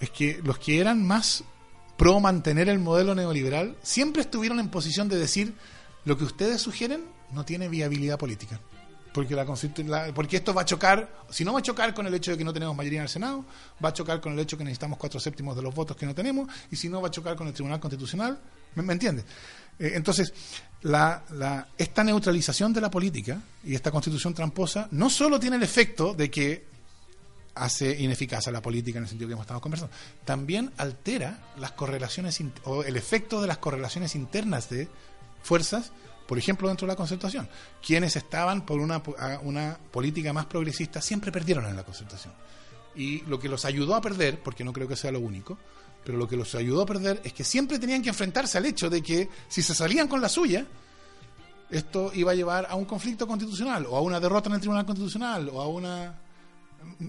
Speaker 11: es que los que eran más pro mantener el modelo neoliberal siempre estuvieron en posición de decir lo que ustedes sugieren no tiene viabilidad política. Porque, la, la, porque esto va a chocar, si no va a chocar con el hecho de que no tenemos mayoría en el Senado, va a chocar con el hecho de que necesitamos cuatro séptimos de los votos que no tenemos, y si no va a chocar con el Tribunal Constitucional, ¿me, entiendes? Eh, entonces, la, la, esta neutralización de la política y esta constitución tramposa no solo tiene el efecto de que hace ineficaz a la política en el sentido que hemos estado conversando, también altera las correlaciones o el efecto de las correlaciones internas de fuerzas por ejemplo, dentro de la concertación. Quienes estaban por una, una política más progresista siempre perdieron en la concertación. Y lo que los ayudó a perder, porque no creo que sea lo único, pero lo que los ayudó a perder es que siempre tenían que enfrentarse al hecho de que si se salían con la suya, esto iba a llevar a un conflicto constitucional, o a una derrota en el Tribunal Constitucional, o a una...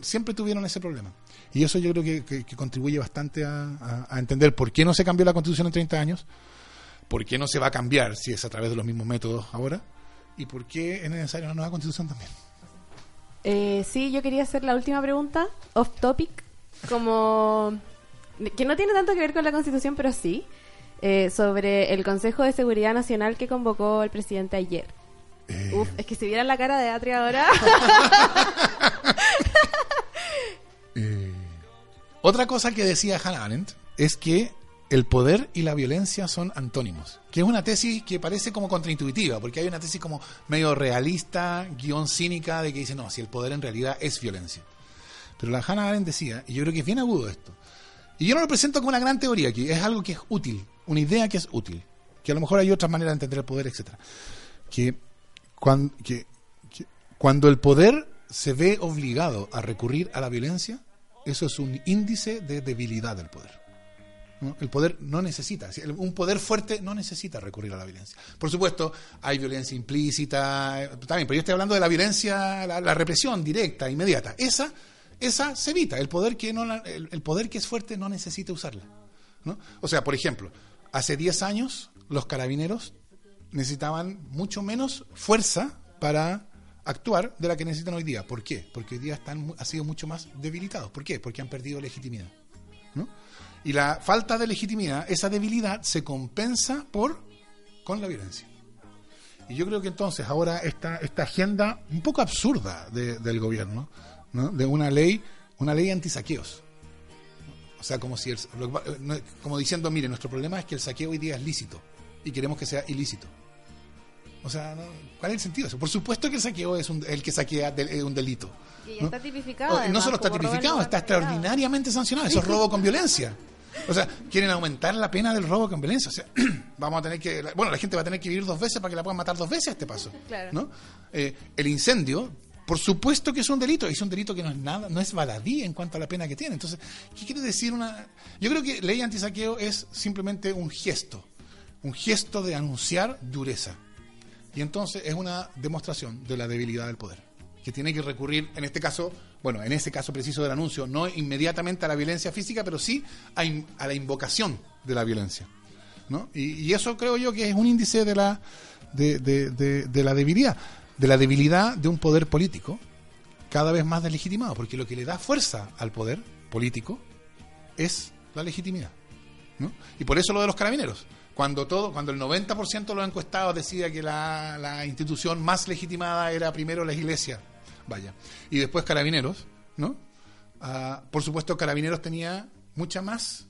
Speaker 11: Siempre tuvieron ese problema. Y eso yo creo que, contribuye bastante a, a, a entender por qué no se cambió la Constitución en 30 años, ¿Por qué no se va a cambiar si es a través de los mismos métodos ahora? ¿Y por qué es necesaria una nueva constitución también?
Speaker 2: Eh, sí, yo quería hacer la última pregunta, off topic, como que no tiene tanto que ver con la constitución, pero sí, eh, sobre el Consejo de Seguridad Nacional que convocó el presidente ayer. Eh... Uf, es que si vieran la cara de Atri ahora.
Speaker 11: Eh, otra cosa que decía Hannah Arendt es que el poder y la violencia son antónimos. Que es una tesis que parece como contraintuitiva, porque hay una tesis como medio realista, guion cínica, de que dice, no, si el poder en realidad es violencia. Pero la Hannah Arendt decía, y yo creo que es bien agudo esto, y yo no lo presento como una gran teoría aquí, es algo que es útil, una idea que es útil, que a lo mejor hay otras maneras de entender el poder, etc. Que cuando, que, que cuando el poder se ve obligado a recurrir a la violencia, eso es un índice de debilidad del poder. El poder no necesita, un poder fuerte no necesita recurrir a la violencia. Por supuesto, hay violencia implícita, eh, también, pero yo estoy hablando de la violencia, la, la represión directa, inmediata. Esa, esa se evita. El poder que no, el, el poder que es fuerte no necesita usarla. ¿no? O sea, por ejemplo, hace 10 años los carabineros necesitaban mucho menos fuerza para actuar de la que necesitan hoy día. ¿Por qué? Porque hoy día están, han sido mucho más debilitados. ¿Por qué? Porque han perdido legitimidad. Y la falta de legitimidad, esa debilidad, se compensa por con la violencia. Y yo creo que entonces ahora esta, esta agenda un poco absurda de, del gobierno, ¿no? de una ley, una ley antisaqueos. O sea, como si el, como diciendo, mire, nuestro problema es que el saqueo hoy día es lícito y queremos que sea ilícito. O sea, ¿no? ¿cuál es el sentido de eso? Por supuesto que el saqueo es un, el que saquea de, un delito.
Speaker 2: Y ¿no? está tipificado.
Speaker 11: No solo está tipificado, está extraordinariamente sancionado. Eso es robo con violencia. O sea, quieren aumentar la pena del robo con violencia. O sea, vamos a tener que. Bueno, la gente va a tener que vivir dos veces para que la puedan matar dos veces a este paso.
Speaker 2: Claro.
Speaker 11: ¿no? Eh, el incendio, por supuesto que es un delito, es un delito que no es nada, no es baladí en cuanto a la pena que tiene. Entonces, ¿qué quiere decir una.? Yo creo que ley antisaqueo es simplemente un gesto, un gesto de anunciar dureza. Y entonces es una demostración de la debilidad del poder, que tiene que recurrir, en este caso, bueno, en ese caso preciso del anuncio, no inmediatamente a la violencia física, pero sí a, la invocación de la violencia. ¿no? Y, eso creo yo que es un índice de la, de, la debilidad, de la debilidad de un poder político cada vez más deslegitimado, porque lo que le da fuerza al poder político es la legitimidad. ¿no? Y por eso lo de los carabineros. Cuando todo, cuando el 90% de los encuestados decía que la institución más legitimada era primero la iglesia, vaya, y después carabineros, ¿no? Ah, por supuesto, carabineros tenía muchas más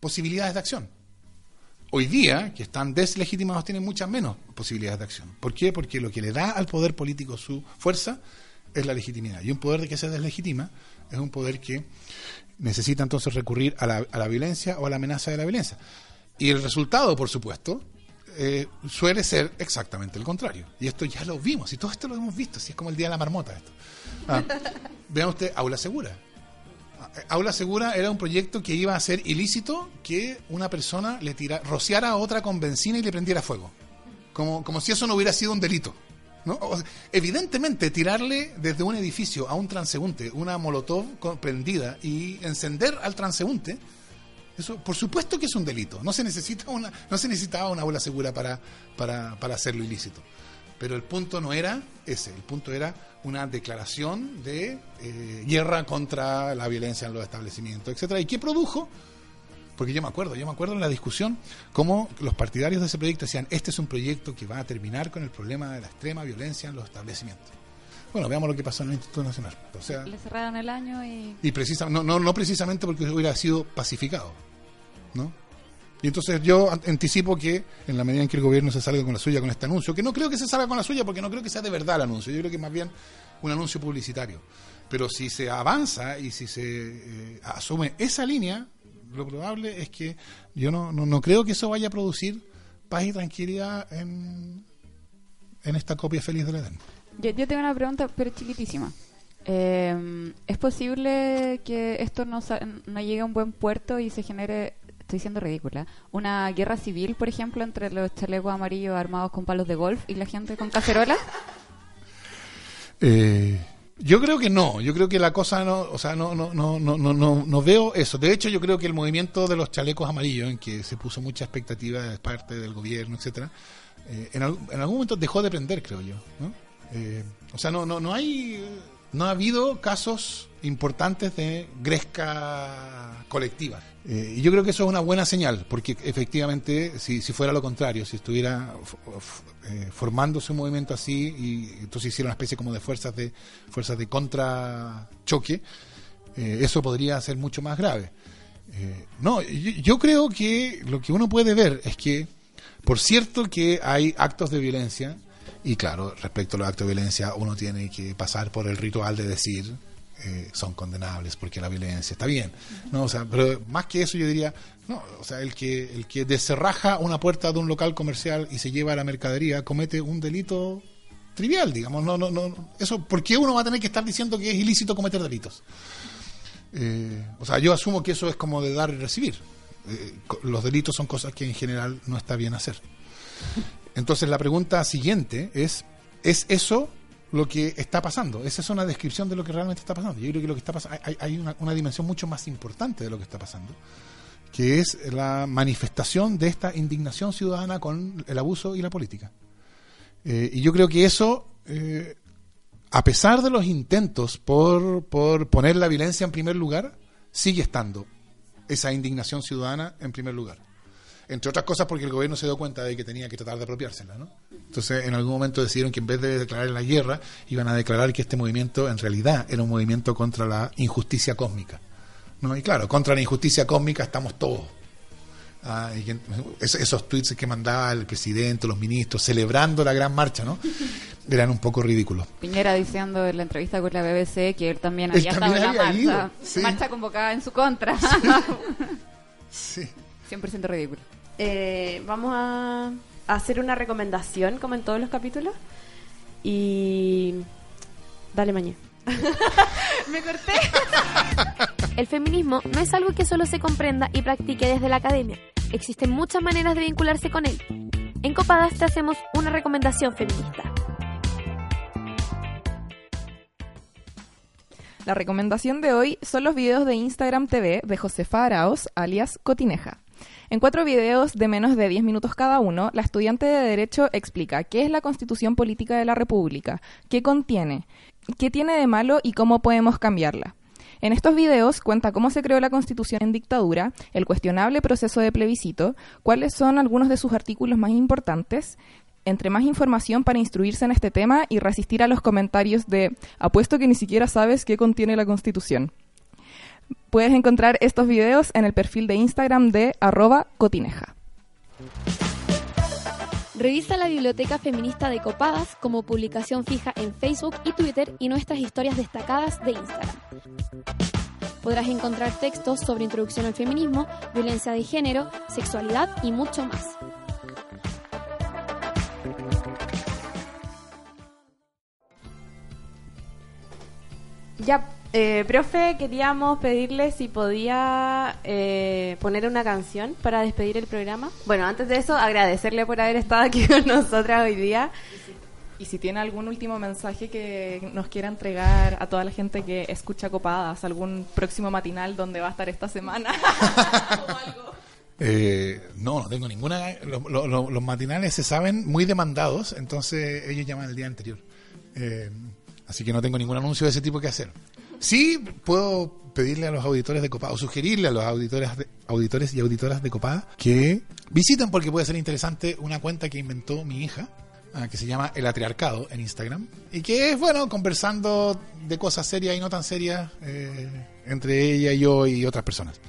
Speaker 11: posibilidades de acción. Hoy día, que están deslegitimados, tienen muchas menos posibilidades de acción. ¿Por qué? Porque lo que le da al poder político su fuerza es la legitimidad. Y un poder de que se deslegitima es un poder que necesita entonces recurrir a la, a la violencia o a la amenaza de la violencia. Y el resultado, por supuesto, eh, suele ser exactamente el contrario. Y esto ya lo vimos, y todo esto lo hemos visto, si es como el día de la marmota esto. Ah, vean usted, Aula Segura. Ah, Aula Segura era un proyecto que iba a ser ilícito que una persona le tira, rociara a otra con benzina y le prendiera fuego. Como, como si eso no hubiera sido un delito. ¿no? O sea, evidentemente, tirarle desde un edificio a un transeúnte una molotov prendida y encender al transeúnte, eso por supuesto que es un delito. No se necesita una, no se necesitaba una aula segura para, para, para hacerlo ilícito. Pero el punto no era ese, el punto era una declaración de eh, guerra contra la violencia en los establecimientos, etcétera. ¿Y qué produjo? Porque yo me acuerdo, yo me acuerdo en la discusión cómo los partidarios de ese proyecto decían, este es un proyecto que va a terminar con el problema de la extrema violencia en los establecimientos. Bueno, veamos lo que pasó en el Instituto Nacional. O sea,
Speaker 3: Le cerraron el año y...
Speaker 11: y precisa, no, no, no precisamente porque hubiera sido pacificado, ¿no? Y entonces yo an- anticipo que en la medida en que el gobierno se salga con la suya con este anuncio, que no creo que se salga con la suya porque no creo que sea de verdad el anuncio, yo creo que es más bien un anuncio publicitario. Pero si se avanza y si se eh, asume esa línea, lo probable es que yo no, no, no creo que eso vaya a producir paz y tranquilidad en, en esta copia feliz del Edén.
Speaker 3: Yo, yo tengo una pregunta, pero chiquitísima. Eh, ¿Es posible que esto no, no llegue a un buen puerto y se genere, estoy siendo ridícula, una guerra civil, por ejemplo, entre los chalecos amarillos armados con palos de golf y la gente con cacerolas?
Speaker 11: Eh, yo creo que no, yo creo que la cosa no, o sea, no, no, no, no, no, no, no veo eso. De hecho, yo creo que el movimiento de los chalecos amarillos, en que se puso mucha expectativa de parte del gobierno, etcétera, eh, en, al- en algún momento dejó de prender, creo yo. ¿no? Eh, o sea, no, no, no hay, no ha habido casos importantes de gresca colectiva. Eh, y yo creo que eso es una buena señal, porque efectivamente, si, si fuera lo contrario, si estuviera eh, formándose un movimiento así y entonces hiciera una especie como de fuerzas de fuerzas de contrachoque, eh, eso podría ser mucho más grave. Eh, no, yo creo que lo que uno puede ver es que, por cierto que hay actos de violencia, y claro, respecto a los actos de violencia, uno tiene que pasar por el ritual de decir eh, son condenables porque la violencia está bien. No, o sea, pero más que eso yo diría, no, o sea, el que el que descerraja una puerta de un local comercial y se lleva la mercadería comete un delito trivial, digamos, no no no, eso ¿por qué uno va a tener que estar diciendo que es ilícito cometer delitos? Eh, o sea, yo asumo que eso es como de dar y recibir. Eh, los delitos son cosas que en general no está bien hacer. Entonces la pregunta siguiente es, ¿es eso lo que está pasando? ¿Es esa una descripción de lo que realmente está pasando? Yo creo que lo que está pasando, hay, hay una, una dimensión mucho más importante de lo que está pasando, que es la manifestación de esta indignación ciudadana con el abuso y la política. Eh, y yo creo que eso, eh, a pesar de los intentos por, por poner la violencia en primer lugar, sigue estando esa indignación ciudadana en primer lugar. Entre otras cosas porque el gobierno se dio cuenta de que tenía que tratar de apropiársela, ¿no? Entonces, en algún momento decidieron que en vez de declarar la guerra, iban a declarar que este movimiento en realidad era un movimiento contra la injusticia cósmica. ¿no? Y claro, contra la injusticia cósmica estamos todos. Ah, y que- es- esos tweets que mandaba el presidente, los ministros, celebrando la gran marcha, ¿no? Eran un poco ridículos.
Speaker 3: Piñera diciendo en la entrevista con la BBC que él también
Speaker 11: Él
Speaker 3: había estado en la marcha,
Speaker 11: ido, sí.
Speaker 3: marcha convocada en su contra.
Speaker 11: Sí.
Speaker 3: 100% ridículo.
Speaker 2: Eh, vamos a hacer una recomendación, como en todos los capítulos. Y. Dale, mañana. Me corté.
Speaker 1: El feminismo no es algo que solo se comprenda y practique desde la academia. Existen muchas maneras de vincularse con él. En Copadas te hacemos una recomendación feminista.
Speaker 5: La recomendación de hoy son los videos de Instagram TV de Josefa Araos, alias Cotineja. En cuatro videos de menos de 10 minutos cada uno, la estudiante de Derecho explica qué es la Constitución Política de la República, qué contiene, qué tiene de malo y cómo podemos cambiarla. En estos videos cuenta cómo se creó la Constitución en dictadura, el cuestionable proceso de plebiscito, cuáles son algunos de sus artículos más importantes, entre más información para instruirse en este tema y resistir a los comentarios de apuesto que ni siquiera sabes qué contiene la Constitución. Puedes encontrar estos videos en el perfil de Instagram de arroba cotineja.
Speaker 1: Revisa la Biblioteca Feminista de Copadas como publicación fija en Facebook y Twitter y nuestras historias destacadas de Instagram. Podrás encontrar textos sobre introducción al feminismo, violencia de género, sexualidad y mucho más.
Speaker 2: Ya, eh, profe, queríamos pedirle si podía eh, poner una canción para despedir el programa. Bueno, antes de eso, agradecerle por haber estado aquí con nosotras hoy día.
Speaker 5: Y si tiene algún último mensaje que nos quiera entregar a toda la gente que escucha Copadas, algún próximo matinal donde va a estar esta semana.
Speaker 11: Eh, no, no tengo ninguna. Los, los- los matinales se saben muy demandados, entonces ellos llaman el día anterior. Eh, así que no tengo ningún anuncio de ese tipo que hacer. Sí, puedo pedirle a los auditores de Copada, o sugerirle a los auditores, de- auditores y auditoras de Copada que visiten, porque puede ser interesante, una cuenta que inventó mi hija, ah, que se llama El Atriarcado en Instagram, y que es, bueno, conversando de cosas serias y no tan serias eh, entre ella, yo y otras personas.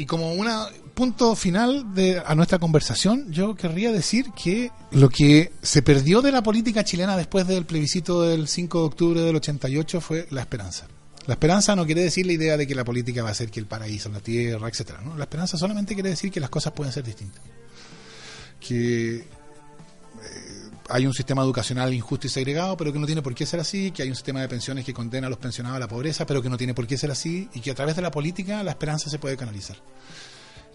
Speaker 11: Y como un punto final de, a nuestra conversación, yo querría decir que lo que se perdió de la política chilena después del plebiscito del 5 de octubre del 88 fue la esperanza. La esperanza no quiere decir la idea de que la política va a ser que el paraíso la tierra, etcétera. ¿no? La esperanza solamente quiere decir que las cosas pueden ser distintas. Que hay un sistema educacional injusto y segregado, pero que no tiene por qué ser así, que hay un sistema de pensiones que condena a los pensionados a la pobreza, pero que no tiene por qué ser así, y que a través de la política la esperanza se puede canalizar.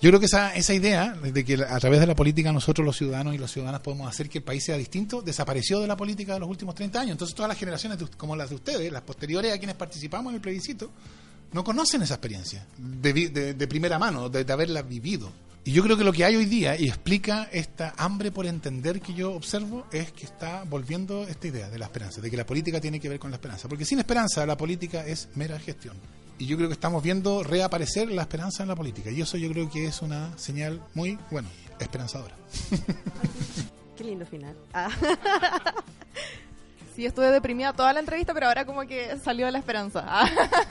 Speaker 11: Yo creo que esa, esa idea de que a través de la política nosotros los ciudadanos y las ciudadanas podemos hacer que el país sea distinto, desapareció de la política de los últimos 30 años. Entonces todas las generaciones como las de ustedes, las posteriores a quienes participamos en el plebiscito, no conocen esa experiencia de, primera mano, de haberla vivido. Y yo creo que lo que hay hoy día y explica esta hambre por entender que yo observo es que está volviendo esta idea de la esperanza, de que la política tiene que ver con la esperanza. Porque sin esperanza la política es mera gestión. Y yo creo que estamos viendo reaparecer la esperanza en la política. Y eso yo creo que es una señal muy, bueno, esperanzadora.
Speaker 2: Qué lindo final. Ah.
Speaker 5: Sí, estuve deprimida toda la entrevista, pero ahora como que salió la esperanza.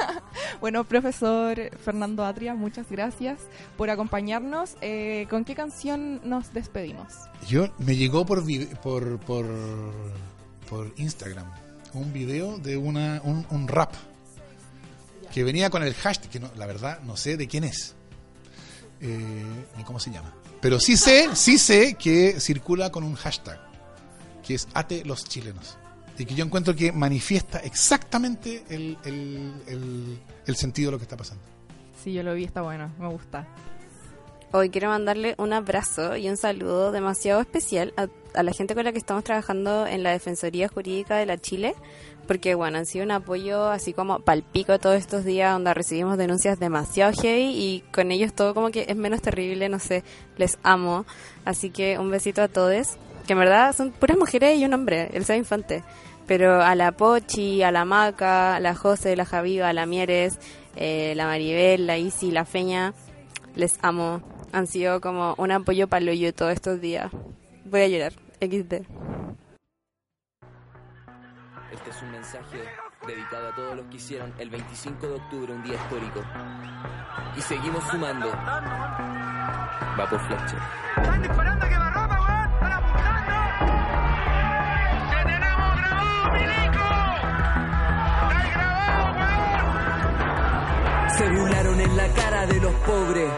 Speaker 5: bueno, profesor Fernando Atria, muchas gracias por acompañarnos. Eh, ¿Con qué canción nos despedimos?
Speaker 11: Yo me llegó por por, por por Instagram un video de una un, un rap que venía con el hashtag que no, la verdad no sé de quién es eh, ni cómo se llama pero sí sé sí sé que circula con un hashtag que es ate los chilenos y que yo encuentro que manifiesta exactamente el, el, el- el sentido de lo que está pasando
Speaker 5: Sí, yo lo vi, está bueno, me gusta.
Speaker 2: Hoy quiero mandarle un abrazo y un saludo demasiado especial a, a la gente con la que estamos trabajando en la Defensoría Jurídica de la Chile, porque bueno, han sido un apoyo así como palpico todos estos días, donde recibimos denuncias demasiado heavy y con ellos todo como que es menos terrible, no sé, les amo. Así que un besito a todos, que en verdad son puras mujeres y un hombre, el Seba Infante. Pero a la Pochi, a la Maca, a la José, la Javiva, a la Mieres, eh, la Maribel, la Isi, la Feña, les amo. Han sido como un apoyo para yo todos estos días. Voy a llorar. XD.
Speaker 12: Este es un mensaje dedicado a todos los que hicieron el 25 de octubre un día histórico. Y seguimos sumando. Va por Fletcher.
Speaker 13: ¡Están disparando a quemarropa, weón! ¡Están
Speaker 12: Se burlaron en la cara de los pobres.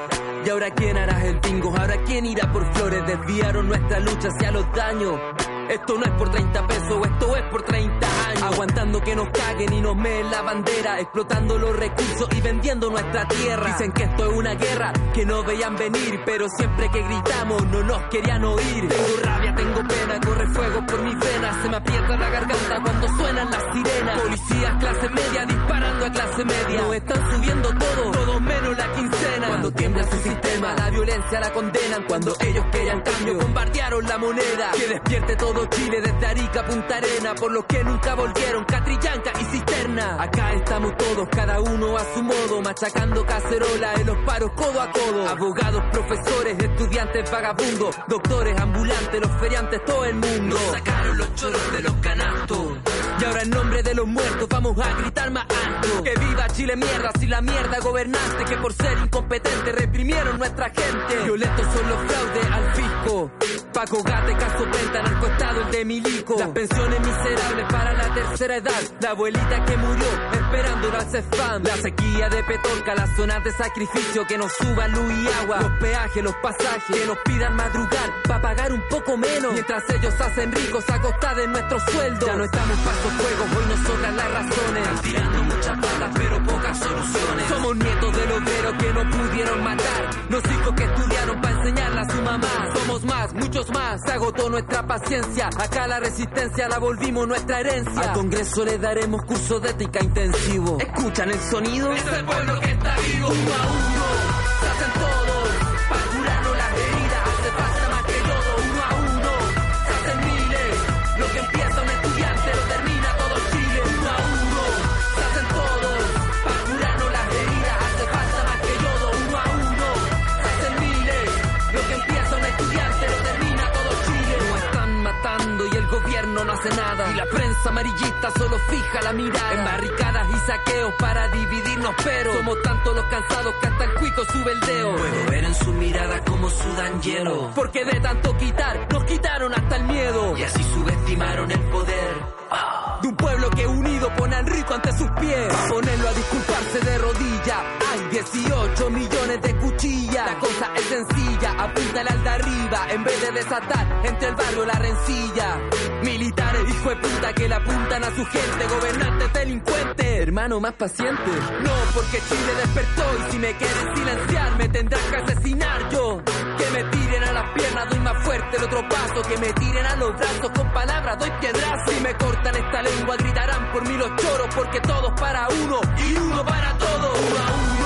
Speaker 12: Y ahora quién hará el bingo, ahora quién irá por flores. Desviaron nuestra lucha hacia los daños. Esto no es por 30 pesos, esto es por 30 años. Aguantando que nos caguen y nos meen la bandera. Explotando los recursos y vendiendo nuestra tierra. Dicen que esto es una guerra que no veían venir. Pero siempre que gritamos no nos querían oír. Tengo rabia, tengo pena, corre fuego por mis venas. Se me aprieta la garganta cuando suenan las sirenas. Policías clase media disparando a clase media. Nos están subiendo todo, todo menos la quincena. Cuando tiembla su sistema. La violencia la condenan cuando ellos querían cambio. Bombardearon la moneda. Que despierte todo Chile desde Arica a Punta Arena. Por los que nunca volvieron, Catrillanca y Cisterna. Acá estamos todos, cada uno a su modo. Machacando cacerola en los paros codo a codo. Abogados, profesores, estudiantes, vagabundos. Doctores, ambulantes, los feriantes, todo el mundo. Nos sacaron los choros de los canastos. Y ahora en nombre de los muertos vamos a gritar más alto. Que viva Chile mierda, si la mierda gobernante que por ser incompetente reprimieron nuestra gente. Violentos son los fraudes al fisco. Paco Gate, Caso Penta, narcoestado el de Milico. Las pensiones miserables para la tercera edad. La abuelita que murió esperando al CEFAM. La sequía de Petorca, las zonas de sacrificio que nos suban luz y agua. Los peajes, los pasajes que nos pidan madrugar para pagar un poco menos. Mientras ellos hacen ricos a costa de nuestro sueldo. Ya no estamos para juegos, hoy nos sobran las razones. Están tirando muchas patas, pero pocas soluciones. Somos nietos del obrero que no pudieron matar. Los hijos que estudiaron para enseñarle a su mamá. Somos más, muchos más. Se agotó nuestra paciencia. Acá la resistencia la volvimos nuestra herencia. Al Congreso le daremos curso de ética intensivo. ¿Escuchan el sonido? Es el pueblo que está vivo. Uno a uno. Y la prensa amarillista solo fija la mirada. En barricadas y saqueos para dividirnos, pero somos tantos los cansados que hasta el cuico sube el dedo. Puedo ver en su mirada como sudan hielo. Porque de tanto quitar, nos quitaron hasta el miedo. Y así subestimaron el poder. Un pueblo que unido pone al rico ante sus pies. Ponerlo a disculparse de rodilla. Hay 18 millones de cuchillas. La cosa es sencilla, apúntale al de arriba. En vez de desatar entre el barrio la rencilla. Militares, hijo de puta, que le apuntan a su gente. Gobernantes delincuentes, hermano más paciente. No, porque Chile despertó y si me quieren silenciar, me tendrán que asesinar yo. Fuerte el otro paso. Que me tiren a los brazos con palabras, doy piedras. Si me cortan esta lengua, gritarán por mí los choros. Porque todos para uno y uno para todos. Uno,